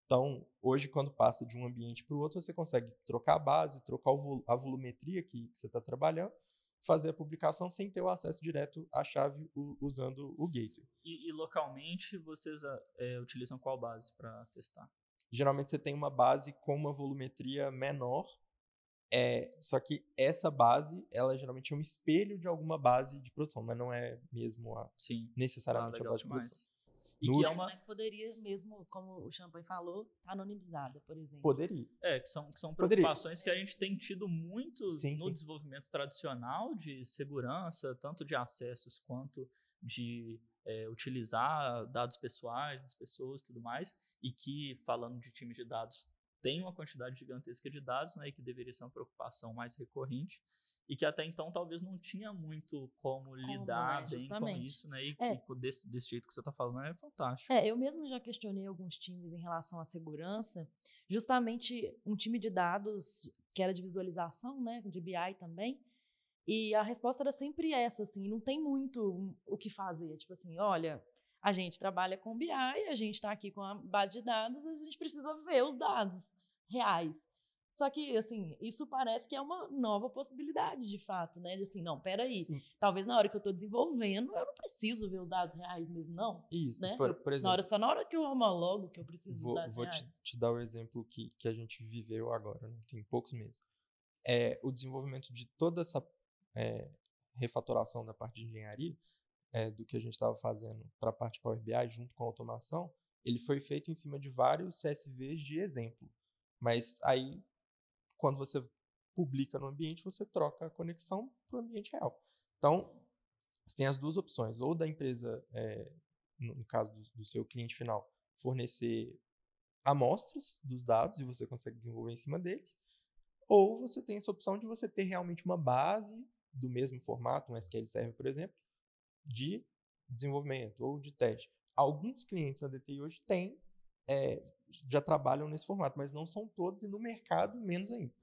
Então, hoje, quando passa de um ambiente para o outro, você consegue trocar a base, trocar a volumetria que, você está trabalhando, fazer a publicação sem ter o acesso direto à chave usando o gateway. E, e localmente, vocês é, utilizam qual base para testar? Geralmente, você tem uma base com uma volumetria menor é, só que essa base, ela geralmente é um espelho de alguma base de produção, mas não é mesmo a, Sim. necessariamente ah, a base de produção. E que é uma... Mas poderia mesmo, como o Champagne falou, tá anonimizada, por exemplo. Poderia. É, que são, que são preocupações poderia. que a gente tem tido muito sim, no sim. desenvolvimento tradicional de segurança, tanto de acessos quanto de é, utilizar dados pessoais das pessoas e tudo mais, e que, falando de time de dados, tem uma quantidade gigantesca de dados, né, e que deveria ser uma preocupação mais recorrente, e que até então talvez não tinha muito como, como lidar né? bem Justamente. com isso, né? E, é. e desse, desse, jeito que você está falando é fantástico. É, eu mesmo já questionei alguns times em relação à segurança, justamente um time de dados que era de visualização, né, de BI também, e a resposta era sempre essa, assim, não tem muito o que fazer. Tipo assim, olha, a gente trabalha com BI, a gente está aqui com a base de dados, a gente precisa ver os dados reais. Só que, assim, isso parece que é uma nova possibilidade, de fato, né? De assim, não, peraí, Sim. talvez na hora que eu estou desenvolvendo, eu não preciso ver os dados reais mesmo, não. Isso, né? por, por exemplo. Na hora, só na hora que eu homologo que eu preciso vou, dos dados vou reais. Vou te, te, dar o exemplo que, que a gente viveu agora, né? tem poucos meses. É, o desenvolvimento de toda essa é, refatoração da parte de engenharia, é, do que a gente estava fazendo para a parte Power BI junto com a automação, ele foi feito em cima de vários CSVs de exemplo. Mas aí, quando você publica no ambiente, você troca a conexão para o ambiente real. Então, você tem as duas opções, ou da empresa, é, no caso do, do seu cliente final, fornecer amostras dos dados e você consegue desenvolver em cima deles, ou você tem essa opção de você ter realmente uma base do mesmo formato, um SQL Server, por exemplo, de desenvolvimento ou de teste. Alguns clientes da DTI hoje têm, é, já trabalham nesse formato, mas não são todos e no mercado menos ainda.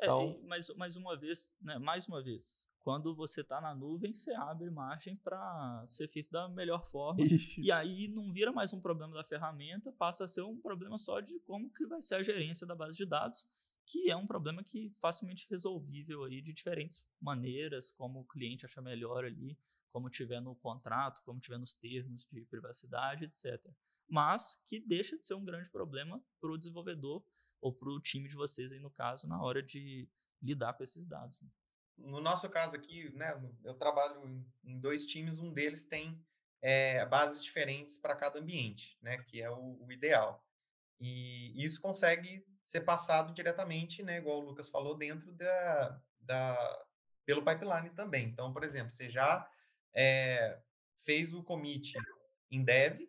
É, então, é, mas mais uma vez, né, mais uma vez, quando você está na nuvem, você abre margem para ser feito da melhor forma. Isso. E aí não vira mais um problema da ferramenta, passa a ser um problema só de como que vai ser a gerência da base de dados que é um problema que facilmente resolvível aí de diferentes maneiras, como o cliente acha melhor ali, como tiver no contrato, como tiver nos termos de privacidade, etc. Mas que deixa de ser um grande problema para o desenvolvedor ou para o time de vocês aí no caso na hora de lidar com esses dados. Né? No nosso caso aqui, né, eu trabalho em dois times, um deles tem é, bases diferentes para cada ambiente, né, que é o, o ideal. E isso consegue ser passado diretamente, né, igual o Lucas falou, dentro da, da pelo pipeline também. Então, por exemplo, você já é, fez o commit em dev,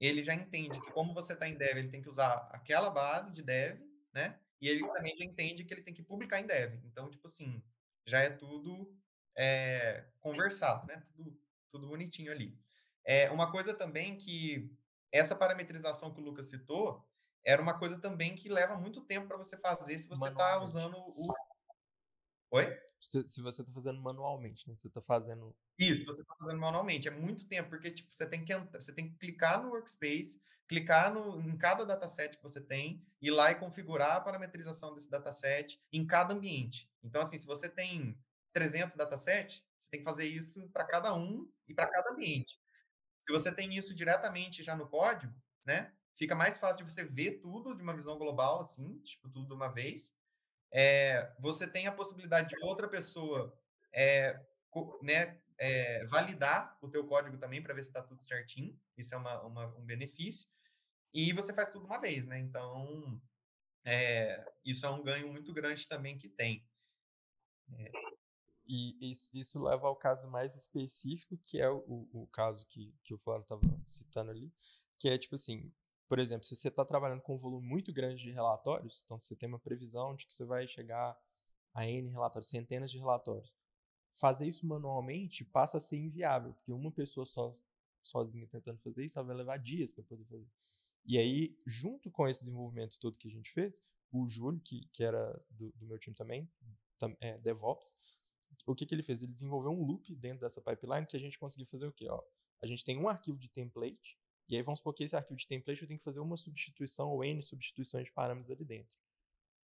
ele já entende que como você está em dev, ele tem que usar aquela base de dev, né? E ele também já entende que ele tem que publicar em dev. Então, tipo assim, já é tudo é, conversado, né? Tudo, tudo bonitinho ali. É, uma coisa também que essa parametrização que o Lucas citou, era uma coisa também que leva muito tempo para você fazer se você está usando o. Oi? Se, se você está fazendo manualmente, né? Você está fazendo. Isso, você está fazendo manualmente. É muito tempo, porque tipo, você, tem que você tem que clicar no workspace, clicar no, em cada dataset que você tem, ir lá e configurar a parametrização desse dataset em cada ambiente. Então, assim, se você tem 300 datasets, você tem que fazer isso para cada um e para cada ambiente. Se você tem isso diretamente já no código, né? fica mais fácil de você ver tudo de uma visão global, assim, tipo, tudo de uma vez. É, você tem a possibilidade de outra pessoa é, né, é, validar o teu código também para ver se está tudo certinho. Isso é uma, uma, um benefício. E você faz tudo uma vez, né? Então, isso é um ganho muito grande também que tem. E isso, isso, leva ao caso mais específico, que é o, o caso que, que o Flávio estava citando ali, que é tipo assim, por exemplo, se você está trabalhando com um volume muito grande de relatórios, então você tem uma previsão de que você vai chegar a N relatórios, centenas de relatórios. Fazer isso manualmente passa a ser inviável, porque uma pessoa só, sozinha tentando fazer isso, ela vai levar dias para poder fazer. E aí, junto com esse desenvolvimento todo que a gente fez, o Júlio, que, que era do, do meu time também, tam, é, DevOps, o que, que ele fez? Ele desenvolveu um loop dentro dessa pipeline que a gente conseguiu fazer o quê? Ó, a gente tem um arquivo de template e aí vamos supor que esse arquivo de template eu tenho que fazer uma substituição ou N substituições de parâmetros ali dentro.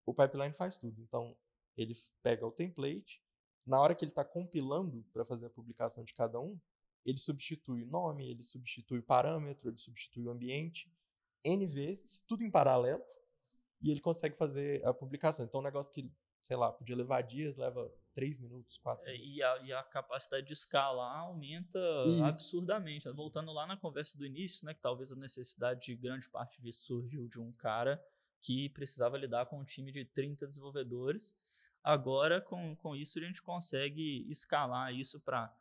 O pipeline faz tudo. Então, ele pega o template, na hora que ele está compilando para fazer a publicação de cada um, ele substitui o nome, ele substitui o parâmetro, ele substitui o ambiente, N vezes, tudo em paralelo, e ele consegue fazer a publicação. Então, é um negócio que sei lá, podia levar dias, leva três minutos, quatro é, e, a, e, a, capacidade de escalar aumenta Isso. absurdamente. Voltando lá na conversa do início, né, que talvez a necessidade de grande parte disso surgiu de um cara que precisava lidar com um time de 30 desenvolvedores. Agora, com, com isso, a gente consegue escalar isso para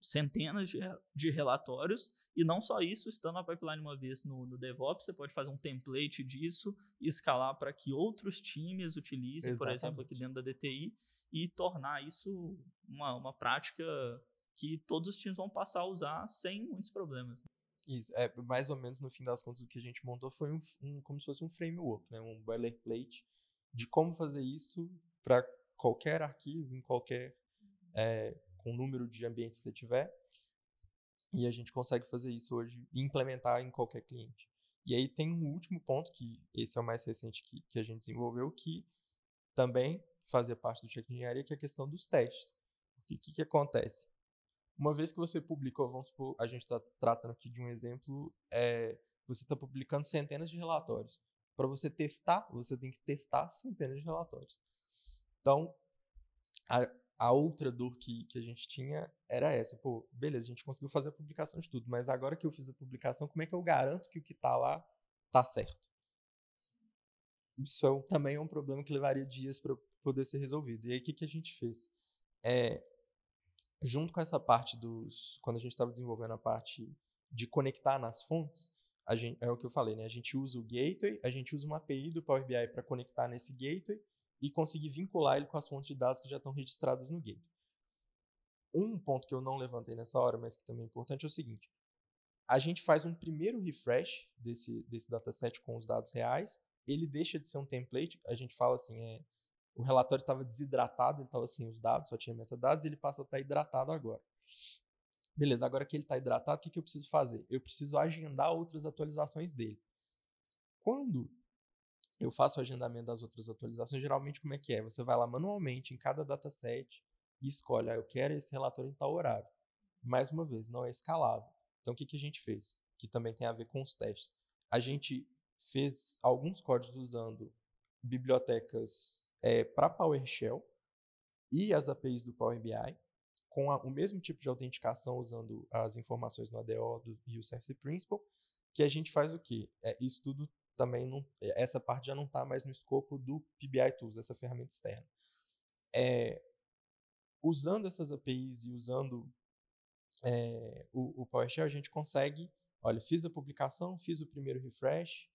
centenas de, de, relatórios. E não só isso, estando a pipeline uma vez no, no, DevOps, você pode fazer um template disso e escalar para que outros times utilizem, Exatamente. por exemplo, aqui dentro da DTI, e tornar isso uma, uma prática que todos os times vão passar a usar sem muitos problemas. Isso, é mais ou menos no fim das contas o que a gente montou foi um, um como se fosse um framework, né, um boilerplate de como fazer isso para qualquer arquivo, em qualquer é, com o número de ambientes que você tiver. E a gente consegue fazer isso hoje e implementar em qualquer cliente. E aí tem um último ponto, que esse é o mais recente que, que a gente desenvolveu, que também fazia parte do check de engenharia, que é a questão dos testes. O que, que, acontece? Uma vez que você publicou, vamos supor, a gente está tratando aqui de um exemplo, é, você está publicando centenas de relatórios. Para você testar, você tem que testar centenas de relatórios. Então, a, a outra dor que, que a gente tinha era essa. Pô, beleza, a gente conseguiu fazer a publicação de tudo, mas agora que eu fiz a publicação, como é que eu garanto que o que está lá está certo? Isso é um, também é um problema que levaria dias para poder ser resolvido. E aí, o que, que a gente fez? É, junto com essa parte dos. Quando a gente estava desenvolvendo a parte de conectar nas fontes, gente, é o que eu falei, né? A gente usa o gateway, a gente usa uma API do Power BI para conectar nesse gateway e conseguir vincular ele com as fontes de dados que já estão registradas no gateway. Um ponto que eu não levantei nessa hora, mas que também é importante, é o seguinte. A gente faz um primeiro refresh desse, desse dataset com os dados reais, ele deixa de ser um template, a gente fala assim, é, o relatório estava desidratado, ele estava sem os dados, só tinha metadados, e ele passa a estar tá hidratado agora. Beleza, agora que ele está hidratado, o que, que eu preciso fazer? Eu preciso agendar outras atualizações dele. Quando eu faço o agendamento das outras atualizações, geralmente como é que é? Você vai lá manualmente em cada dataset e escolhe, ah, eu quero esse relatório em tal horário. Mais uma vez, não é escalável. Então o que, que a gente fez? Que também tem a ver com os testes. A gente fez alguns códigos usando bibliotecas é, para PowerShell e as APIs do Power BI, com a, o mesmo tipo de autenticação usando as informações no ADO do, e o Service Principal, que a gente faz o quê? É, isso tudo também não, eh, essa parte já não está mais no escopo do PBI Tools, dessa ferramenta externa. É, usando essas APIs e usando é, o, o PowerShell, a gente consegue, olha, fiz a publicação, fiz o primeiro refresh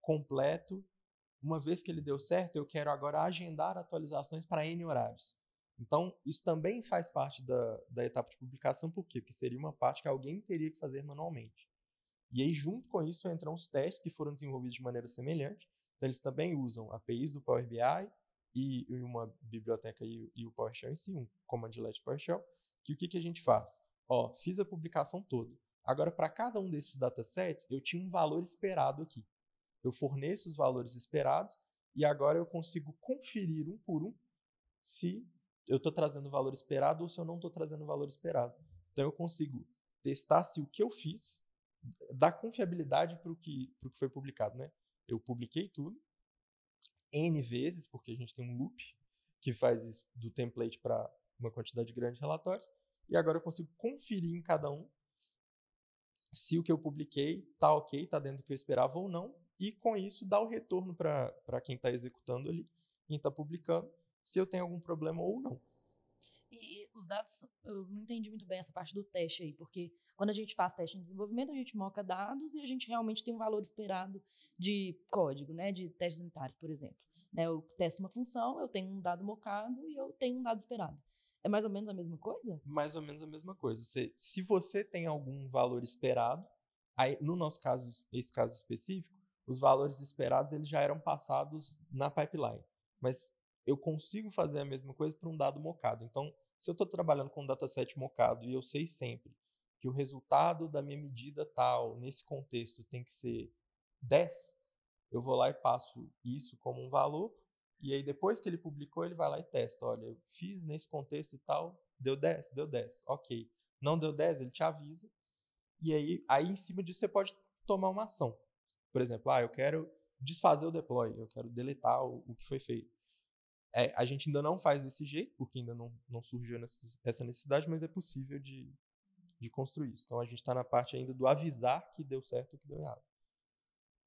completo. Uma vez que ele deu certo, eu quero agora agendar atualizações para N horários. Então, isso também faz parte da, da etapa de publicação, por quê? Porque seria uma parte que alguém teria que fazer manualmente. E aí, junto com isso, entram os testes que foram desenvolvidos de maneira semelhante. Então, eles também usam APIs do Power BI e uma biblioteca e, o PowerShell em si, um command-line PowerShell, que o que, que a gente faz? Ó, fiz a publicação toda. Agora, para cada um desses datasets, eu tinha um valor esperado aqui. Eu forneço os valores esperados e agora eu consigo conferir um por um se eu estou trazendo o valor esperado ou se eu não estou trazendo o valor esperado. Então, eu consigo testar se o que eu fiz dá confiabilidade para o que, que foi publicado, né? Eu publiquei tudo N vezes, porque a gente tem um loop que faz isso do template para uma quantidade grande de relatórios, e agora eu consigo conferir em cada um se o que eu publiquei está ok, está dentro do que eu esperava ou não, e com isso dar o retorno para quem está executando ali, quem está publicando, se eu tenho algum problema ou não. Os dados, eu não entendi muito bem essa parte do teste aí, porque quando a gente faz teste em desenvolvimento, a gente moca dados e a gente realmente tem um valor esperado de código, né, de testes unitários, por exemplo. Né, eu testo uma função, eu tenho um dado mocado e eu tenho um dado esperado. É mais ou menos a mesma coisa? Mais ou menos a mesma coisa. Se, se você tem algum valor esperado, aí, no nosso caso, esse caso específico, os valores esperados eles já eram passados na pipeline. Mas eu consigo fazer a mesma coisa para um dado mocado. Então, se eu estou trabalhando com um dataset mocado e eu sei sempre que o resultado da minha medida tal, nesse contexto, tem que ser 10, eu vou lá e passo isso como um valor, e aí depois que ele publicou, ele vai lá e testa. Olha, eu fiz nesse contexto e tal, deu 10, deu 10, ok. Não deu 10, ele te avisa, e aí, aí em cima disso você pode tomar uma ação. Por exemplo, ah, eu quero desfazer o deploy, eu quero deletar o, o que foi feito. É, a gente ainda não faz desse jeito, porque ainda não, não surgiu essa necessidade, mas é possível de, de construir isso. Então a gente está na parte ainda do avisar que deu certo ou que deu errado.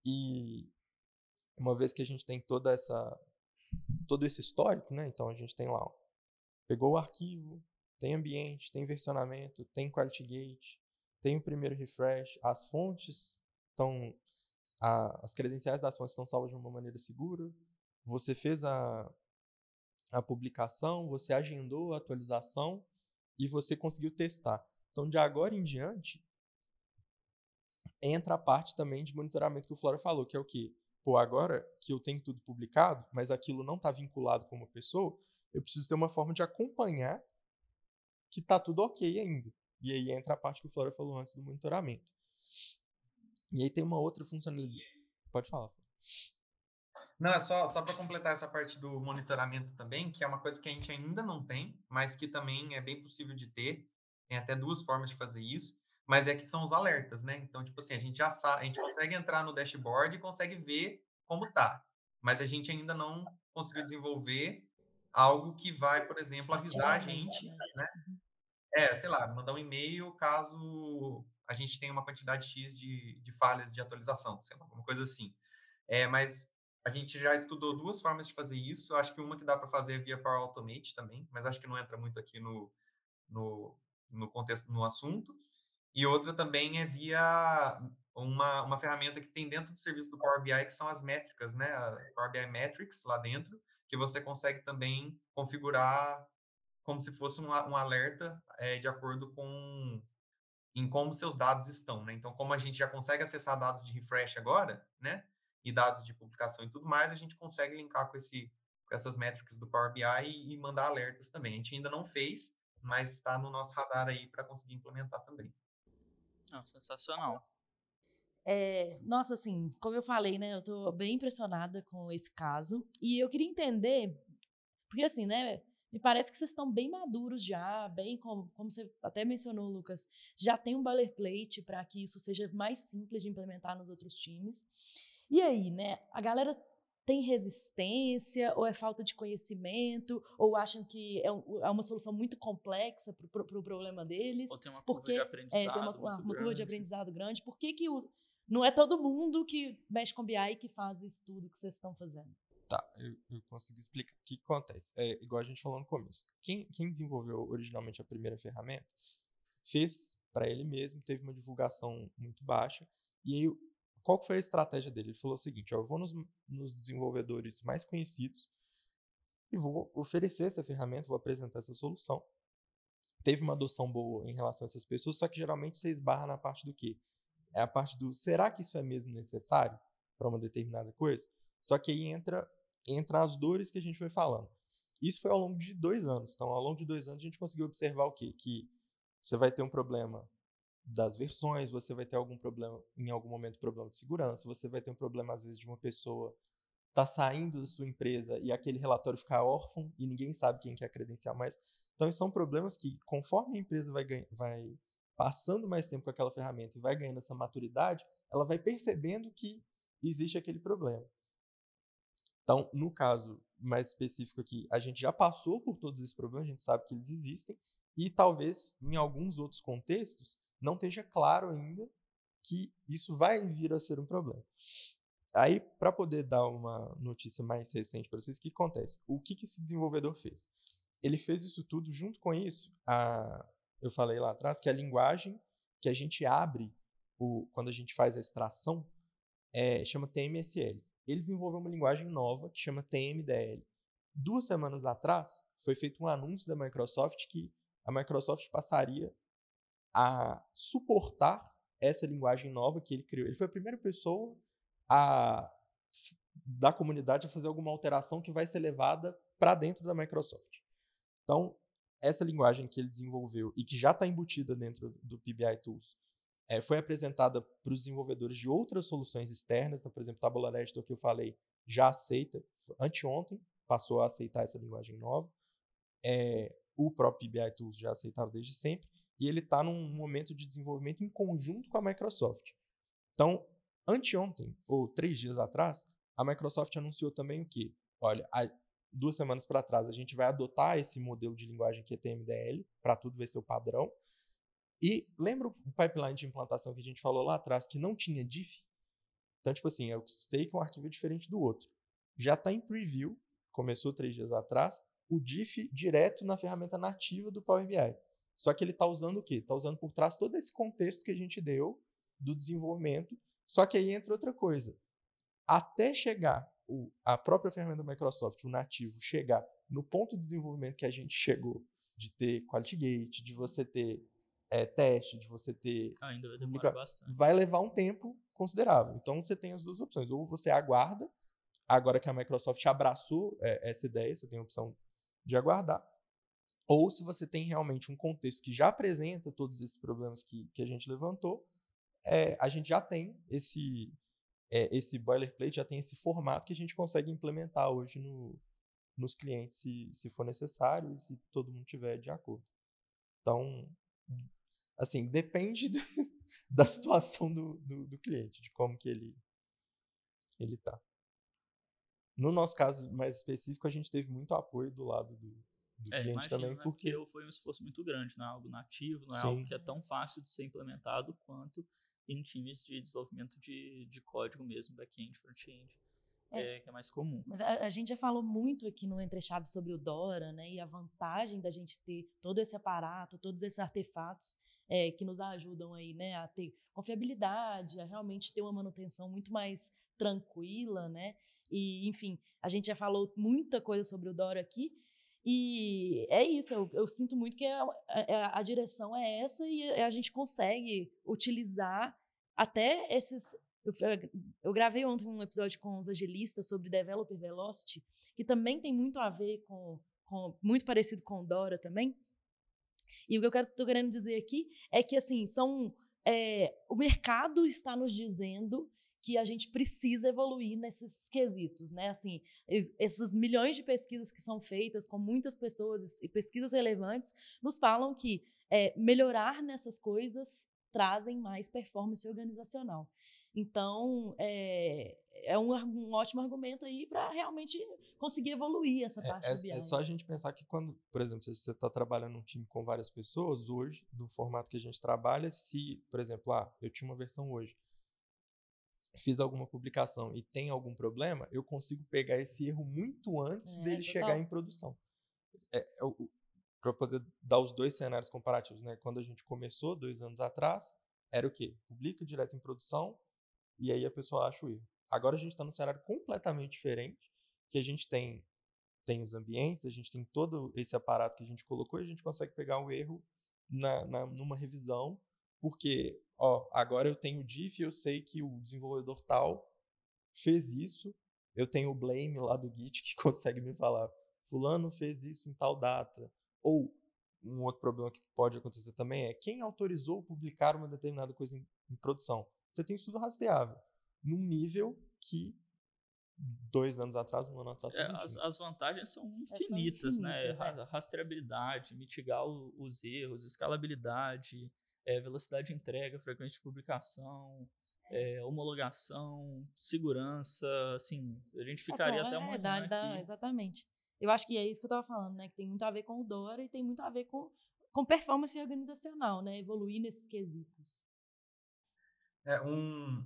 E uma vez que a gente tem toda essa todo esse histórico, né? Então a gente tem lá, ó, pegou o arquivo, tem ambiente, tem versionamento, tem quality gate, tem o primeiro refresh, as fontes estão. as credenciais das fontes estão salvas de uma maneira segura. Você fez a, a publicação, você agendou a atualização e você conseguiu testar. Então, de agora em diante, entra a parte também de monitoramento que o Flora falou, que é o quê? Pô, agora que eu tenho tudo publicado, mas aquilo não está vinculado com uma pessoa, eu preciso ter uma forma de acompanhar que está tudo ok ainda. E aí entra a parte que o Flora falou antes do monitoramento. E aí tem uma outra funcionalidade. Pode falar. Não, é só, só para completar essa parte do monitoramento também, que é uma coisa que a gente ainda não tem, mas que também é bem possível de ter. Tem até duas formas de fazer isso, mas é que são os alertas, né? Então, tipo assim, a gente já sabe, a gente consegue entrar no dashboard e consegue ver como tá, mas a gente ainda não conseguiu desenvolver algo que vai, por exemplo, avisar a gente, né? né? Uhum. É, sei lá, mandar um e-mail caso a gente tenha uma quantidade X de, de falhas de atualização, sei lá, alguma coisa assim. É, mas a gente já estudou duas formas de fazer isso. Acho que uma que dá para fazer via Power Automate também, mas acho que não entra muito aqui no, no, no contexto, no assunto. E outra também é via uma, uma ferramenta que tem dentro do serviço do Power BI, que são as métricas, né? A Power BI Metrics lá dentro, que você consegue também configurar como se fosse um, um alerta é, de acordo com em como seus dados estão, né? Então, como a gente já consegue acessar dados de refresh agora, né? E dados de publicação e tudo mais, a gente consegue linkar com, esse, com essas métricas do Power BI e, e mandar alertas também. A gente ainda não fez, mas está no nosso radar aí para conseguir implementar também. Ah, sensacional. É, nossa, assim, como eu falei, né, eu estou bem impressionada com esse caso e eu queria entender, porque assim, né, me parece que vocês estão bem maduros já, bem como, como você até mencionou, Lucas, já tem um boilerplate para que isso seja mais simples de implementar nos outros times. E aí, né? A galera tem resistência, ou é falta de conhecimento, ou acham que é, um, é uma solução muito complexa para o pro, pro problema deles. Ou tem uma curva porque, de aprendizado. É, tem uma, uma, uma curva de aprendizado grande. Por que, que o, não é todo mundo que mexe com BI que faz isso tudo que vocês estão fazendo? Tá, eu, eu consigo explicar. O que, que acontece? É igual a gente falou no começo. Quem, quem desenvolveu originalmente a primeira ferramenta fez para ele mesmo, teve uma divulgação muito baixa, e aí qual foi a estratégia dele? Ele falou o seguinte: eu vou nos, nos desenvolvedores mais conhecidos e vou oferecer essa ferramenta, vou apresentar essa solução. Teve uma adoção boa em relação a essas pessoas, só que geralmente você esbarra na parte do quê? É a parte do será que isso é mesmo necessário para uma determinada coisa? Só que aí entra, entra as dores que a gente foi falando. Isso foi ao longo de dois anos. Então, ao longo de dois anos, a gente conseguiu observar o quê? Que você vai ter um problema das versões, você vai ter algum problema, em algum momento, problema de segurança, você vai ter um problema, às vezes, de uma pessoa tá saindo da sua empresa e aquele relatório ficar órfão e ninguém sabe quem quer credenciar mais. Então, são problemas que, conforme a empresa vai, vai passando mais tempo com aquela ferramenta e vai ganhando essa maturidade, ela vai percebendo que existe aquele problema. Então, no caso mais específico aqui, a gente já passou por todos esses problemas, a gente sabe que eles existem, e talvez em alguns outros contextos não esteja claro ainda que isso vai vir a ser um problema. Aí, para poder dar uma notícia mais recente para vocês, o que acontece? O que, que esse desenvolvedor fez? Ele fez isso tudo junto com isso. A, eu falei lá atrás que a linguagem que a gente abre o, quando a gente faz a extração é, chama TMSL. Ele desenvolveu uma linguagem nova que chama TMDL. Duas semanas atrás, foi feito um anúncio da Microsoft que a Microsoft passaria a suportar essa linguagem nova que ele criou. Ele foi a primeira pessoa a, da comunidade a fazer alguma alteração que vai ser levada para dentro da Microsoft. Então, essa linguagem que ele desenvolveu e que já está embutida dentro do PBI Tools é, foi apresentada para os desenvolvedores de outras soluções externas. Então, por exemplo, Tabular Editor que eu falei já aceita, anteontem passou a aceitar essa linguagem nova. É, o próprio PBI Tools já aceitava desde sempre e ele está num momento de desenvolvimento em conjunto com a Microsoft. Então, anteontem, ou três dias atrás, a Microsoft anunciou também o que? Olha, duas semanas para trás, a gente vai adotar esse modelo de linguagem QTMDL, para tudo vai ser o padrão. E lembra o pipeline de implantação que a gente falou lá atrás, que não tinha diff? Então, tipo assim, eu sei que um arquivo é diferente do outro. Já está em preview, começou três dias atrás, o diff direto na ferramenta nativa do Power BI. Só que ele está usando o quê? Está usando por trás todo esse contexto que a gente deu do desenvolvimento. Só que aí entra outra coisa. Até chegar o, a própria ferramenta da Microsoft, o nativo, chegar no ponto de desenvolvimento que a gente chegou, de ter quality gate, de você ter é, teste, de você ter. Ainda vai demorar bastante. Vai levar um tempo considerável. Então você tem as duas opções. Ou você aguarda, agora que a Microsoft abraçou é, essa ideia, você tem a opção de aguardar. Ou se você tem realmente um contexto que já apresenta todos esses problemas que, que a gente levantou, é, a gente já tem esse, é, esse boilerplate, já tem esse formato que a gente consegue implementar hoje no, nos clientes se, se for necessário e se todo mundo tiver de acordo. Então, assim, depende do, da situação do, do, do, cliente, de como que ele ele tá. No nosso caso mais específico, a gente teve muito apoio do lado do, do é, cliente imagino, também, né? porque... porque foi um esforço muito grande, não é algo nativo, não é Sim. algo que é tão fácil de ser implementado quanto em times de desenvolvimento de, de código mesmo, back-end, front-end, É. é, que é mais comum. Mas a, a gente já falou muito aqui no Entre Chaves sobre o Dora, né? E a vantagem da gente ter todo esse aparato, todos esses artefatos é, que nos ajudam aí, né? A ter confiabilidade, a realmente ter uma manutenção muito mais tranquila, né? E, enfim, a gente já falou muita coisa sobre o Dora aqui. E é isso, eu, eu sinto muito que a, a, a direção é essa e a gente consegue utilizar até esses eu, eu, gravei ontem um episódio com os agilistas sobre Developer Velocity, que também tem muito a ver com, com muito parecido com Dora também. E o que eu estou querendo dizer aqui é que assim são é, o mercado está nos dizendo que a gente precisa evoluir nesses quesitos, né? Assim, es, essas milhões de pesquisas que são feitas com muitas pessoas e pesquisas relevantes nos falam que é, melhorar nessas coisas trazem mais performance organizacional. Então, é, é um, um, ótimo argumento aí para realmente conseguir evoluir essa parte é, do BI. É só a gente pensar que quando, por exemplo, se você está trabalhando num time com várias pessoas, hoje, do formato que a gente trabalha, se, por exemplo, ah, eu tinha uma versão hoje, fiz alguma publicação e tem algum problema, eu consigo pegar esse erro muito antes É, dele total. chegar em produção. É, para poder dar os dois cenários comparativos, né? Quando a gente começou, dois anos atrás, era o quê? Publica direto em produção, e aí a pessoa acha o erro. Agora a gente está num cenário completamente diferente, que a gente tem tem os ambientes, a gente tem todo esse aparato que a gente colocou e a gente consegue pegar o erro na, na numa revisão, porque ó, agora eu tenho o diff, eu sei que o desenvolvedor tal fez isso, eu tenho o blame lá do Git que consegue me falar, fulano fez isso em tal data, ou um outro problema que pode acontecer também é quem autorizou publicar uma determinada coisa em, em produção você tem isso tudo rastreável. Num nível que dois anos atrás, um ano atrás. É, as, as, vantagens são infinitas, são né? infinitas, é. Rastreabilidade, mitigar o, os erros, escalabilidade, é, velocidade de entrega, frequência de publicação, é, homologação, segurança, assim, a gente ficaria até uma da, da, Exatamente. Eu acho que é isso que eu estava falando, né? Que tem muito a ver com o Dora e tem muito a ver com, com performance organizacional, né? Evoluir nesses quesitos. É um,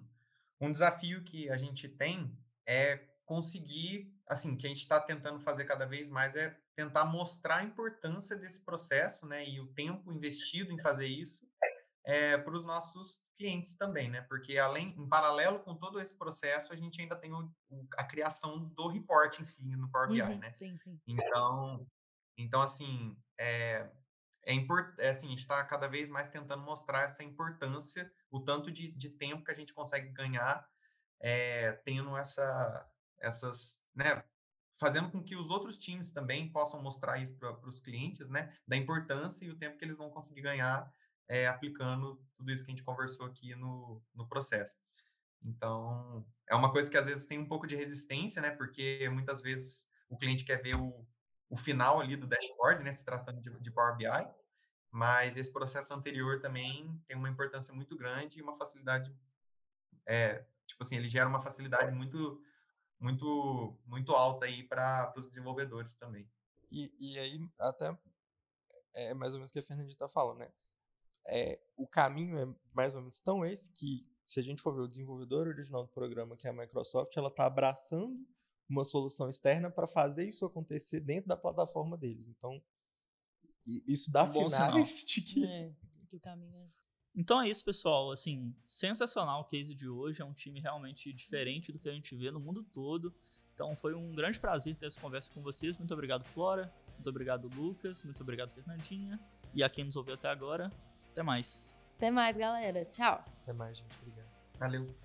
um desafio que a gente tem é conseguir, assim, que a gente está tentando fazer cada vez mais é tentar mostrar a importância desse processo, né, e o tempo investido em fazer isso é, para os nossos clientes também, né, porque além, em paralelo com todo esse processo, a gente ainda tem o, o, a criação do report em si no Power BI, uhum, né? Sim, sim. Então, então assim, é, é, import, é assim, a gente está cada vez mais tentando mostrar essa importância, o tanto de, de tempo que a gente consegue ganhar é, tendo essa, essas, né, fazendo com que os outros times também possam mostrar isso para os clientes, né, da importância e o tempo que eles vão conseguir ganhar é, aplicando tudo isso que a gente conversou aqui no, no processo. Então, é uma coisa que às vezes tem um pouco de resistência, né, porque muitas vezes o cliente quer ver o, o final ali do dashboard, né, se tratando de, de Power BI, mas esse processo anterior também tem uma importância muito grande e uma facilidade, é, tipo assim, ele gera uma facilidade muito, muito, muito alta aí para os desenvolvedores também. E, e aí, até, é mais ou menos o que a Fernandinha está falando, né? É, o caminho é mais ou menos tão esse que, se a gente for ver o desenvolvedor original do programa, que é a Microsoft, ela está abraçando uma solução externa para fazer isso acontecer dentro da plataforma deles. Então, isso dá Um sinais de que É, que o caminho é. Então é isso, pessoal. Assim, sensacional o case de hoje. É um time realmente diferente do que a gente vê no mundo todo. Então foi um grande prazer ter essa conversa com vocês. Muito obrigado, Flora. Muito obrigado, Lucas. Muito obrigado, Fernandinha. E a quem nos ouviu até agora. Até mais. Até mais, galera. Tchau. Até mais, gente. Obrigado. Valeu.